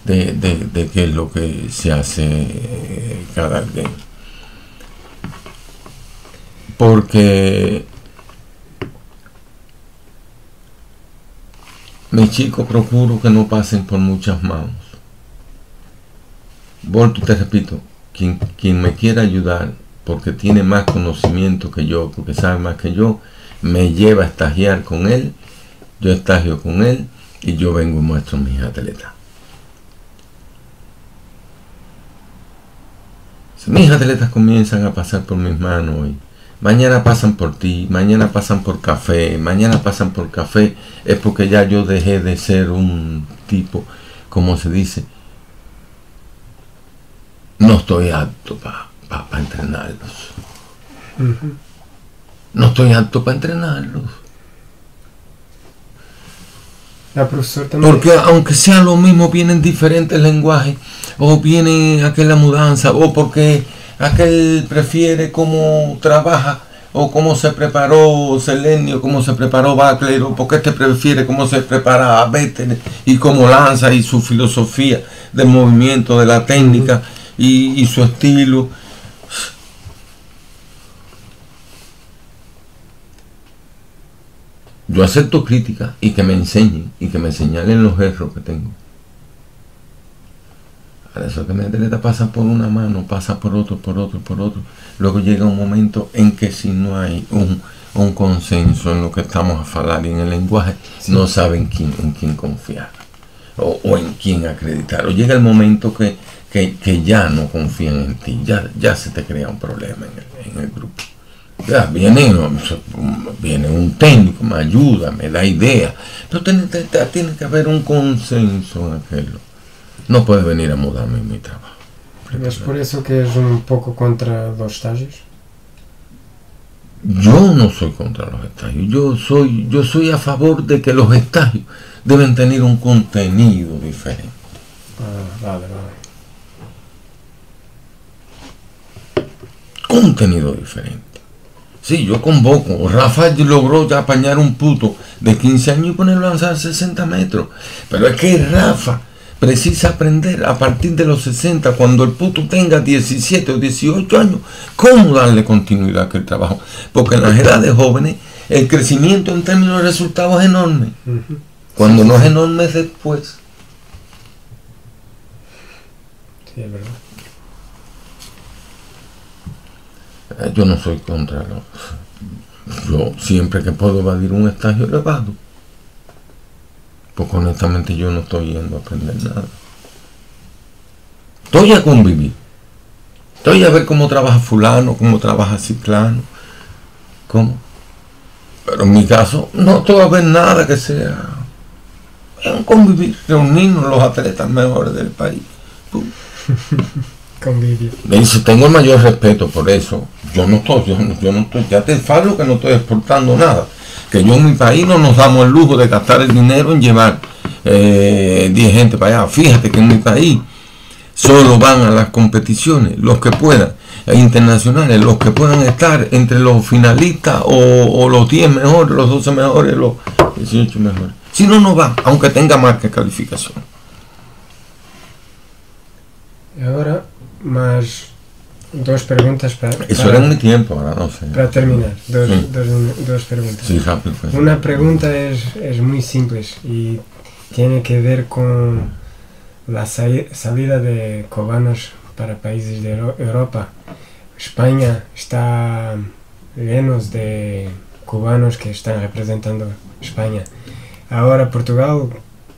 S2: de, de, qué es lo que se hace cada día. Porque mis chicos procuro que no pasen por muchas manos. Volto, te repito, quien, quien me quiera ayudar porque tiene más conocimiento que yo, porque sabe más que yo, me lleva a estagiar con él, yo estagio con él y yo vengo y muestro mis atletas. Mis atletas comienzan a pasar por mis manos y Mañana pasan por ti, mañana pasan por café, mañana pasan por café, es porque ya yo dejé de ser un tipo, como se dice, no estoy apto para entrenarlos. No estoy apto para entrenarlos. Porque aunque sea lo mismo, vienen diferentes lenguajes, o viene aquella mudanza, o porque aquel prefiere cómo trabaja o cómo se preparó Selenio, cómo se preparó Bacler, o porque este prefiere cómo se prepara a y cómo lanza y su filosofía de movimiento, de la técnica y, su estilo. Yo acepto crítica y que me enseñen y que me señalen los errores que tengo. Para eso que me atleta pasa por una mano, pasa por otro, por otro, por otro. Luego llega un momento en que si no hay un, consenso en lo que estamos a hablar y en el lenguaje, no saben quién, en quién confiar o, en quién acreditar. O llega el momento que, ya no confían en ti, ya, ya se te crea un problema en el, grupo. Ya viene, viene un técnico, me ayuda, me da idea, pero tiene, tiene que haber un consenso en aquello no puede venir a mudarme en mi trabajo.
S1: ¿Es por eso que es un poco contra los estagios?
S2: Yo no soy contra los estagios, yo soy, yo soy a favor de que los estagios deben tener un contenido diferente.
S1: Ah, vale, vale.
S2: Contenido diferente. Sí, yo convoco. Rafael logró ya apañar un puto de 15 años y ponerlo a lanzar 60 metros. Pero es que Rafa precisa aprender a partir de los 60, cuando el puto tenga 17 o 18 años, cómo darle continuidad a aquel trabajo. Porque en las edades jóvenes el crecimiento en términos de resultados es enorme. Cuando no es enorme es después.
S1: Sí, es verdad.
S2: Eh, yo no soy contra los... Yo siempre que puedo evadir un estagio, elevado porque honestamente yo no estoy yendo a aprender nada. Estoy a convivir. Estoy a ver cómo trabaja fulano, cómo trabaja ciclano. ¿Cómo? Pero en mi caso, no estoy a ver nada que sea. Es un convivir, reunirnos los atletas mejores del país.
S1: convivir.
S2: Dice, tengo el mayor respeto por eso. Yo no estoy, yo, yo no estoy, ya te falo que no estoy exportando nada que yo en mi país no nos damos el lujo de gastar el dinero en llevar 10 eh, gente para allá. Fíjate que en mi país solo van a las competiciones los que puedan, e internacionales, los que puedan estar entre los finalistas o, los 10 mejores, los 12 mejores, los 18 mejores. Si no, no va, aunque tenga más que calificación.
S1: Y ahora, más dos preguntas para...
S2: Eso era mi tiempo, ahora no sé.
S1: Para terminar, dos, dos, preguntas.
S2: Sí, rápido. Pues.
S1: Una pregunta es, es, muy simple y tiene que ver con la salida de cubanos para países de Europa. España está llenos de cubanos que están representando España. Ahora Portugal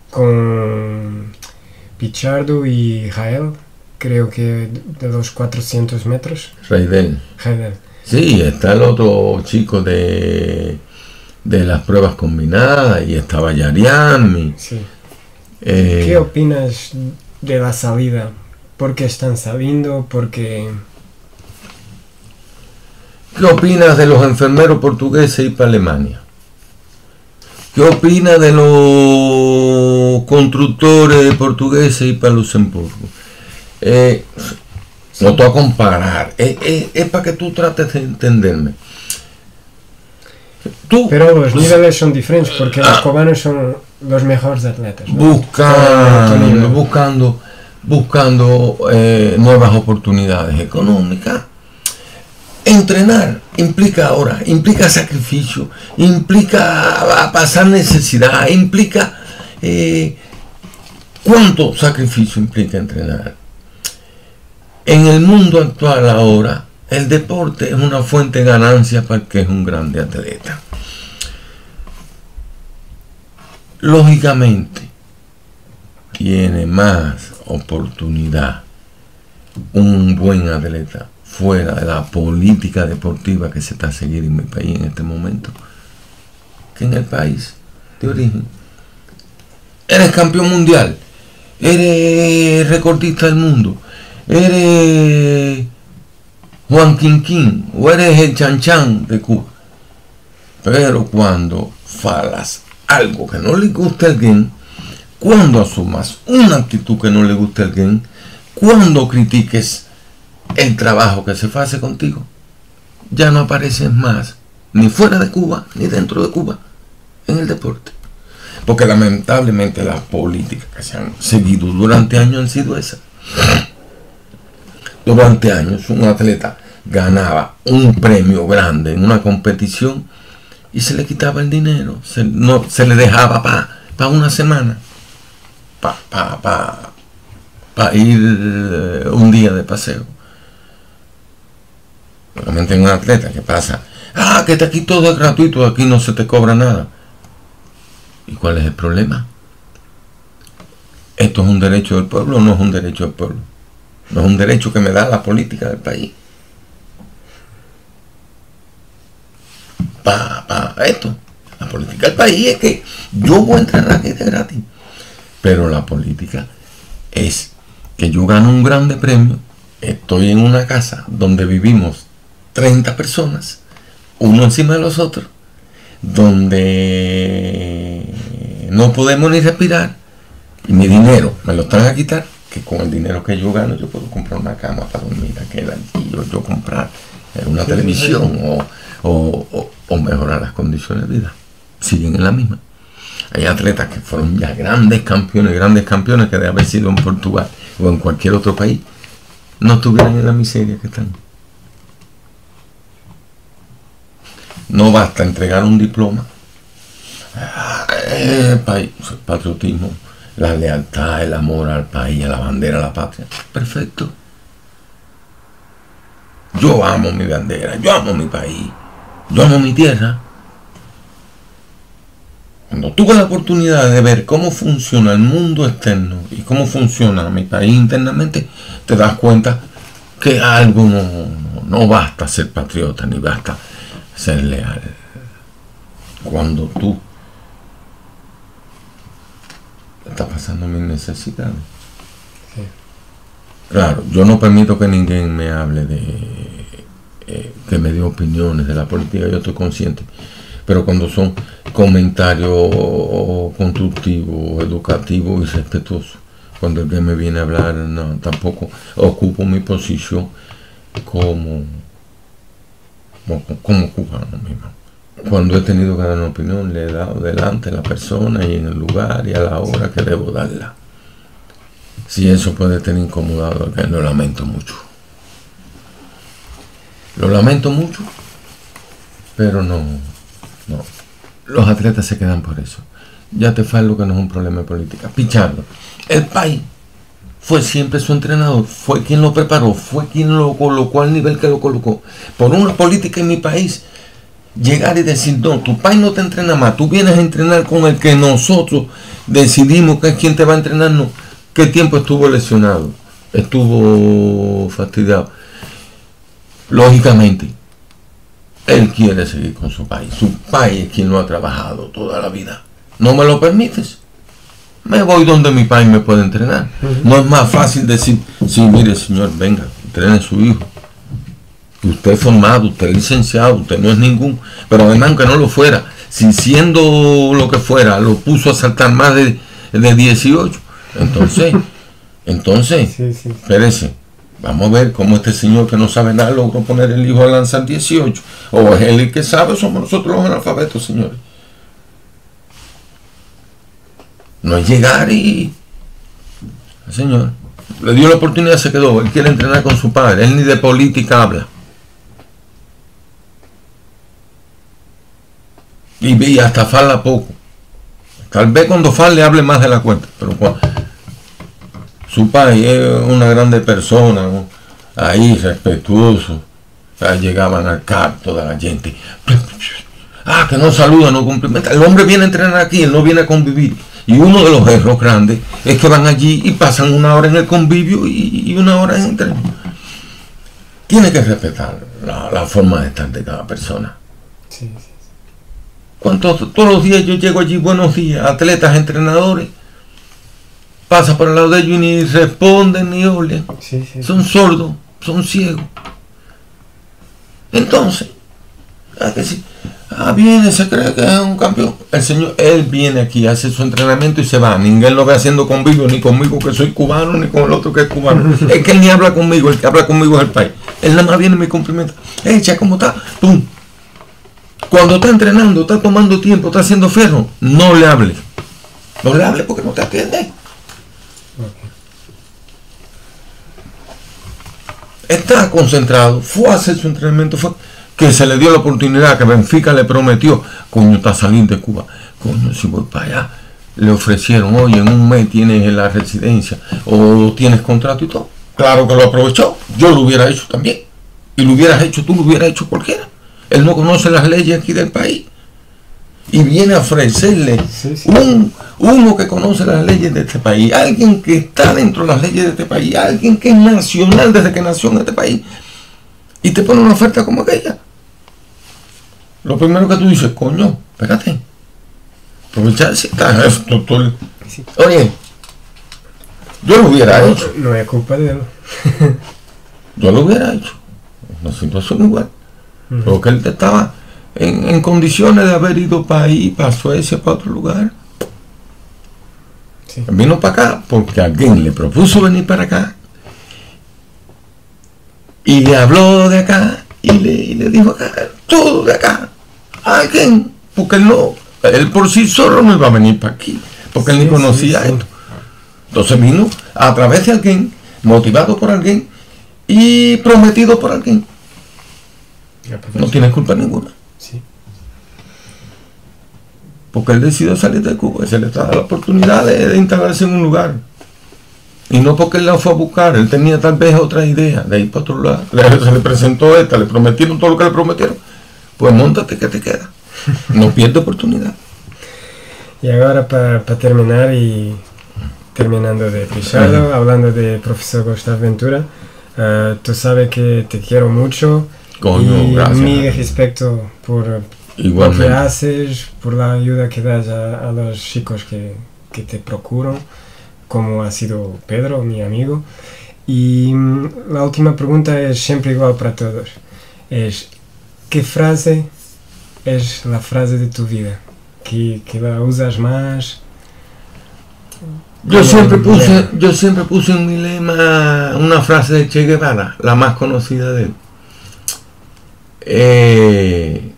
S1: con Pichardo y Jael creo que de los 400 metros.
S2: Reidel. Sí, está el otro chico de, de las pruebas combinadas y estaba Yariami.
S1: Sí. Eh, ¿Qué opinas de la salida? ¿Por qué están saliendo? Porque...
S2: ¿Qué opinas de los enfermeros portugueses y para Alemania? ¿Qué opinas de los constructores portugueses y para Luxemburgo? Eh, no te voy a comparar, es, para que tú trates de entenderme.
S1: Pero los niveles son diferentes porque los cubanos son los mejores atletas.
S2: Buscando, buscando, buscando eh, nuevas oportunidades económicas. Entrenar implica ahora, implica sacrificio, implica pasar necesidad, implica... Eh, ¿Cuánto sacrificio implica entrenar? En el mundo actual ahora, el deporte es una fuente de ganancia para el que es un grande atleta. Lógicamente, tiene más oportunidad un buen atleta fuera de la política deportiva que se está siguiendo en mi país en este momento que en el país de origen. Eres campeón mundial, eres recordista del mundo, eres Juan Quinquín o eres el Chan de Cuba. Pero cuando falas algo que no le gusta a alguien, cuando asumas una actitud que no le gusta a alguien, cuando critiques el trabajo que se hace contigo, ya no apareces más ni fuera de Cuba ni dentro de Cuba en el deporte. Porque lamentablemente las políticas que se han seguido durante años han sido esas durante años un atleta ganaba un premio grande en una competición y se le quitaba el dinero, se, no, se le dejaba para una semana, para pa, ir eh, un día de paseo. Realmente un atleta que pasa, ah, que aquí todo es gratuito, aquí no se te cobra nada. ¿Y cuál es el problema? ¿Esto es un derecho del pueblo o no es un derecho del pueblo? No es un derecho que me da la política del país. Para esto. La política del país es que yo voy a entrar aquí de gratis. Pero la política es que yo gano un grande premio, estoy en una casa donde vivimos 30 personas, uno encima de los otros, donde no podemos ni respirar, y mi dinero me lo están a quitar con el dinero que yo gano yo puedo comprar una cama para dormir, aquel yo, yo comprar una televisión o, mejorar las condiciones de vida. Siguen en la misma. Hay atletas que fueron ya grandes campeones, grandes campeones que de haber sido en Portugal o en cualquier otro país, no estuvieran en la miseria que están. No basta entregar un diploma. Eh, patriotismo la lealtad, el amor al país, a la bandera, a la patria. Perfecto. Yo amo mi bandera, yo amo mi país, yo amo mi tierra. Cuando tuve la oportunidad de ver cómo funciona el mundo externo y cómo funciona mi país internamente, te das cuenta que algo no, no basta ser patriota ni basta ser leal. Cuando tú está pasando mis necesidades. Claro, yo no permito que ninguém me hable de eh, que me dé opiniones de la política, yo estoy consciente. Pero cuando son comentarios constructivos, educativos y respetuosos, cuando el que me viene a hablar, no, tampoco ocupo mi posición como, como, como cubano mismo. Cuando he tenido que dar una opinión, le he dado delante a la persona y en el lugar y a la hora que debo darla. Si eso puede tener incomodado, lo lamento mucho. Lo lamento mucho, pero no, no. Los atletas se quedan por eso. Ya te lo que no es un problema de política. Pichardo. El país fue siempre su entrenador, fue quien lo preparó, fue quien lo colocó al nivel que lo colocó. Por una política en mi país llegar y decir, no, tu país no te entrena más, tú vienes a entrenar con el que nosotros decidimos que es quien te va a entrenar, no. ¿Qué tiempo estuvo lesionado? estuvo fastidiado. Lógicamente, él quiere seguir con su país. Su país es quien lo ha trabajado toda la vida. ¿No me lo permites? Me voy donde mi país me puede entrenar. No es más fácil decir, sí, mire señor, venga, entrene a su hijo. Usted es formado, usted es licenciado, usted no es ningún. Pero además, aunque no lo fuera, si siendo lo que fuera, lo puso a saltar más de, de 18, entonces, entonces, sí, espérese, vamos a ver cómo este señor que no sabe nada logró poner el hijo a lanzar 18. O es él el que sabe, somos nosotros los analfabetos, señores. No es llegar y... señor le dio la oportunidad, se quedó. Él quiere entrenar con su padre. Él ni de política habla. Y, hasta fala poco. Tal vez cuando fale hable más de la cuenta. Pero su padre es una grande persona, ahí respetuoso. llegaban al car toda la gente. Ah, que no saluda, no cumplimenta. El hombre viene a entrenar aquí, él no viene a convivir. Y uno de los errores grandes es que van allí y pasan una hora en el convivio y, una hora en el Tiene que respetar la, forma de estar de cada persona. ¿Cuántos, todos los días yo llego allí, buenos días, atletas, entrenadores, pasa por el lado de ellos y ni responden ni oyen. son sordos, son ciegos. Entonces, ¿a que sí? Ah, viene, se cree que es un campeón. El señor, él viene aquí, hace su entrenamiento y se va. Ninguém lo ve haciendo conmigo, ni conmigo que soy cubano, ni con el otro que es cubano. es que él ni habla conmigo, el que habla conmigo es el país. Él nada más viene y me cumplimenta. Echa, ¿cómo está? ¡Pum! Cuando está entrenando, está tomando tiempo, está haciendo ferro, no le hable. No le hable porque no te atiende. Está concentrado, fue a hacer su entrenamiento, fue que se le dio la oportunidad, que Benfica le prometió, coño, está saliendo de Cuba, coño, si voy para allá, le ofrecieron, oye, en un mes tienes la residencia o tienes contrato y todo. Claro que lo aprovechó, yo lo hubiera hecho también. Y lo hubieras hecho tú, lo hubiera hecho cualquiera. Él no conoce las leyes aquí del país. Y viene a ofrecerle Un, uno que conoce las leyes de este país, alguien que está dentro de las leyes de este país, alguien que es nacional desde que nació en este país, y te pone una oferta como aquella lo primero que tú dices, coño, espérate. Aprovechar si está esto, Oye, yo lo hubiera hecho.
S1: No es culpa de él.
S2: yo lo hubiera hecho. Una situación igual. Porque él estaba en, condiciones de haber ido para ahí, para Suecia, para otro lugar. Vino para acá porque alguien le propuso venir para acá. Y le habló de acá y le, y le dijo acá, todo de acá alguien, porque él no, él por sí solo no iba a venir para aquí, porque él ni conocía esto. Entonces vino a través de alguien, motivado por alguien y prometido por alguien. No tiene culpa ninguna. Porque él decidió salir de Cuba y se le da la oportunidad de, instalarse en un lugar. Y no porque él la fue a buscar, él tenía tal vez otra idea de ir para otro lado. Se le presentó esta, le prometieron todo lo que le prometieron pues montate que te queda. No pierdo oportunidad.
S1: Y ahora para, terminar y terminando de Pichardo, hablando de profesor Gustavo Ventura, uh, tú sabes que te quiero mucho y gracias. mi respeto por lo que haces, por la ayuda que das a, los chicos que, que, te procuran, como ha sido Pedro, mi amigo. Y mm, la última pregunta es siempre igual para todos. Es, ¿Qué frase es la frase de tu vida? ¿Que, la usas más?
S2: Yo siempre, puse, yo siempre puse en mi lema una frase de Che Guevara, la más conocida de él. Eh,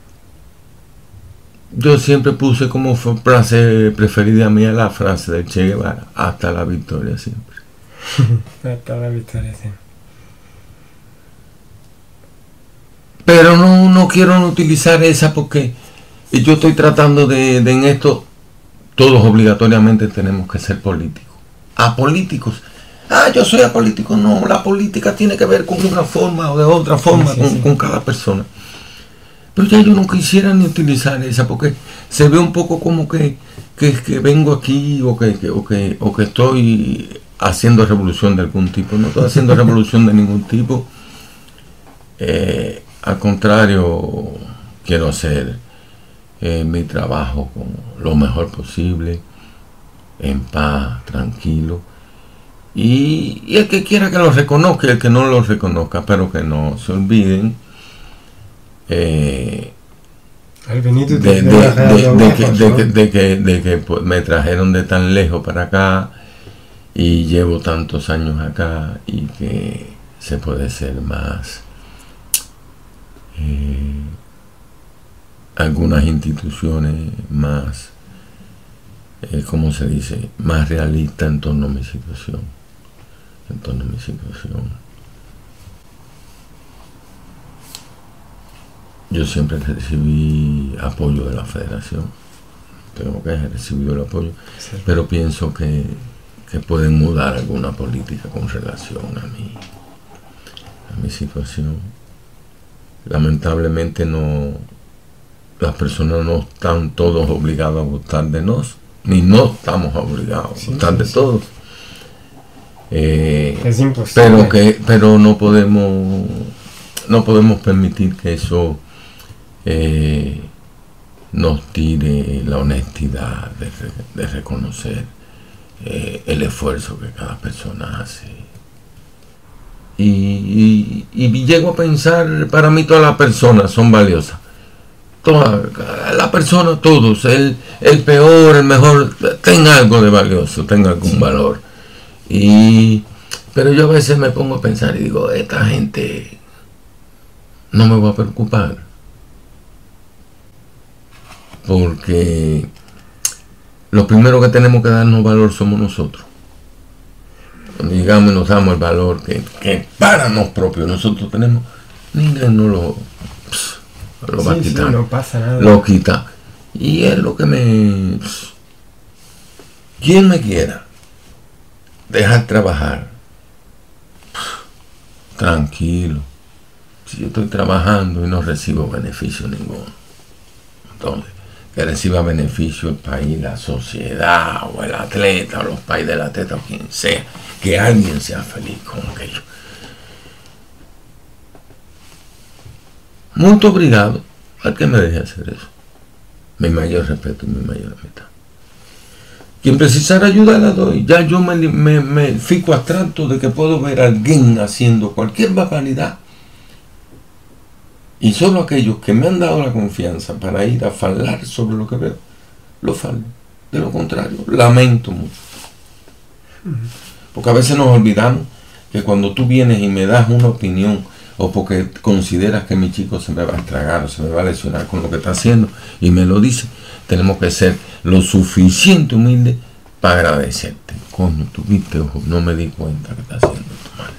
S2: yo siempre puse como frase preferida mía la frase de Che Guevara, hasta la victoria siempre.
S1: hasta la victoria siempre.
S2: Pero no, no quiero utilizar esa porque yo estoy tratando de, en esto, todos obligatoriamente tenemos que ser políticos. Apolíticos. Ah, yo soy apolítico. No, la política tiene que ver con una forma o de otra forma con, cada persona. Pero ya yo no quisiera ni utilizar esa porque se ve un poco como que, que, vengo aquí o que, o que, o que estoy haciendo revolución de algún tipo, no estoy haciendo revolución de ningún tipo. Eh, al contrario, quiero hacer eh, mi trabajo con lo mejor posible, en paz, tranquilo. Y, el que quiera que lo reconozca, el que no lo reconozca, pero que no se olviden. de, que, me trajeron de tan lejos para acá y llevo tantos años acá y que se puede ser más eh, algunas instituciones más eh, como se dice más realista en torno a mi situación en torno a mi situación yo siempre recibí apoyo de la federación tengo que haber recibido el apoyo pero pienso que que pueden mudar alguna política con relación a mi, a mi situación. Lamentablemente no, las personas no están todos obligados a gustar de nos, ni no estamos obligados a gustar de todos.
S1: Eh, es imposible.
S2: Pero que, pero no podemos, no podemos permitir que eso eh, nos tire la honestidad de, de reconocer eh, el esfuerzo que cada persona hace. Y, llego a pensar, para mí todas las personas son valiosas. Toda, la persona, todos, el, el peor, el mejor, tenga algo de valioso, tenga algún valor. Y, pero yo a veces me pongo a pensar y digo, esta gente no me va a preocupar. Porque lo primero que tenemos que darnos valor somos nosotros. Cuando llegamos y nos damos el valor que, para nosotros propios nosotros tenemos, ninguém no lo, lo va a quitar.
S1: no pasa nada.
S2: Lo quita. Y es lo que me... quien me quiera dejar trabajar, tranquilo. Si yo estoy trabajando y no recibo beneficio ninguno. Entonces, que reciba beneficio el país, la sociedad, o el atleta, o los países del atleta, o quien sea, que alguien sea feliz con aquello. Muy obrigado a que me deje hacer eso. Mi mayor respeto y mi mayor amistad. Quien precisara ayuda la doy. Ya yo me, me, me fico abstracto de que puedo ver a alguien haciendo cualquier barbaridad y solo aquellos que me han dado la confianza para ir a hablar sobre lo que veo, lo falo. De lo contrario, lamento mucho. Porque a veces nos olvidamos que cuando tú vienes y me das una opinión o porque consideras que mi chico se me va a estragar o se me va a lesionar con lo que está haciendo y me lo dice, tenemos que ser lo suficiente humilde para agradecerte. Coño, tú viste, ojo, no me di cuenta que está haciendo esto mal.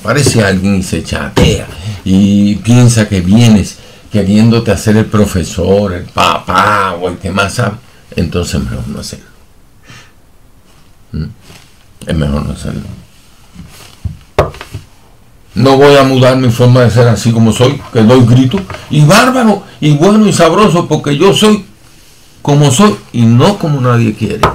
S2: Aparece alguien y se chatea y piensa que vienes queriéndote hacer el profesor, el papá o el que más sabe, entonces mejor no hacerlo. ¿Mm? Es mejor no hacerlo. No voy a mudar mi forma de ser así como soy, que doy grito, y bárbaro, y bueno y sabroso, porque yo soy como soy y no como nadie quiere.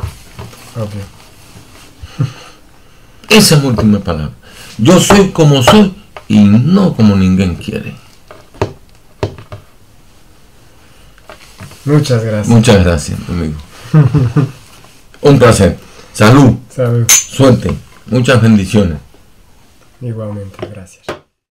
S2: Esa es mi última palabra. Yo soy como soy y no como ninguém quiere.
S1: Muchas gracias.
S2: Muchas gracias, amigo. Un placer. Salud.
S1: Salud.
S2: Suerte. Muchas bendiciones.
S1: Igualmente, gracias.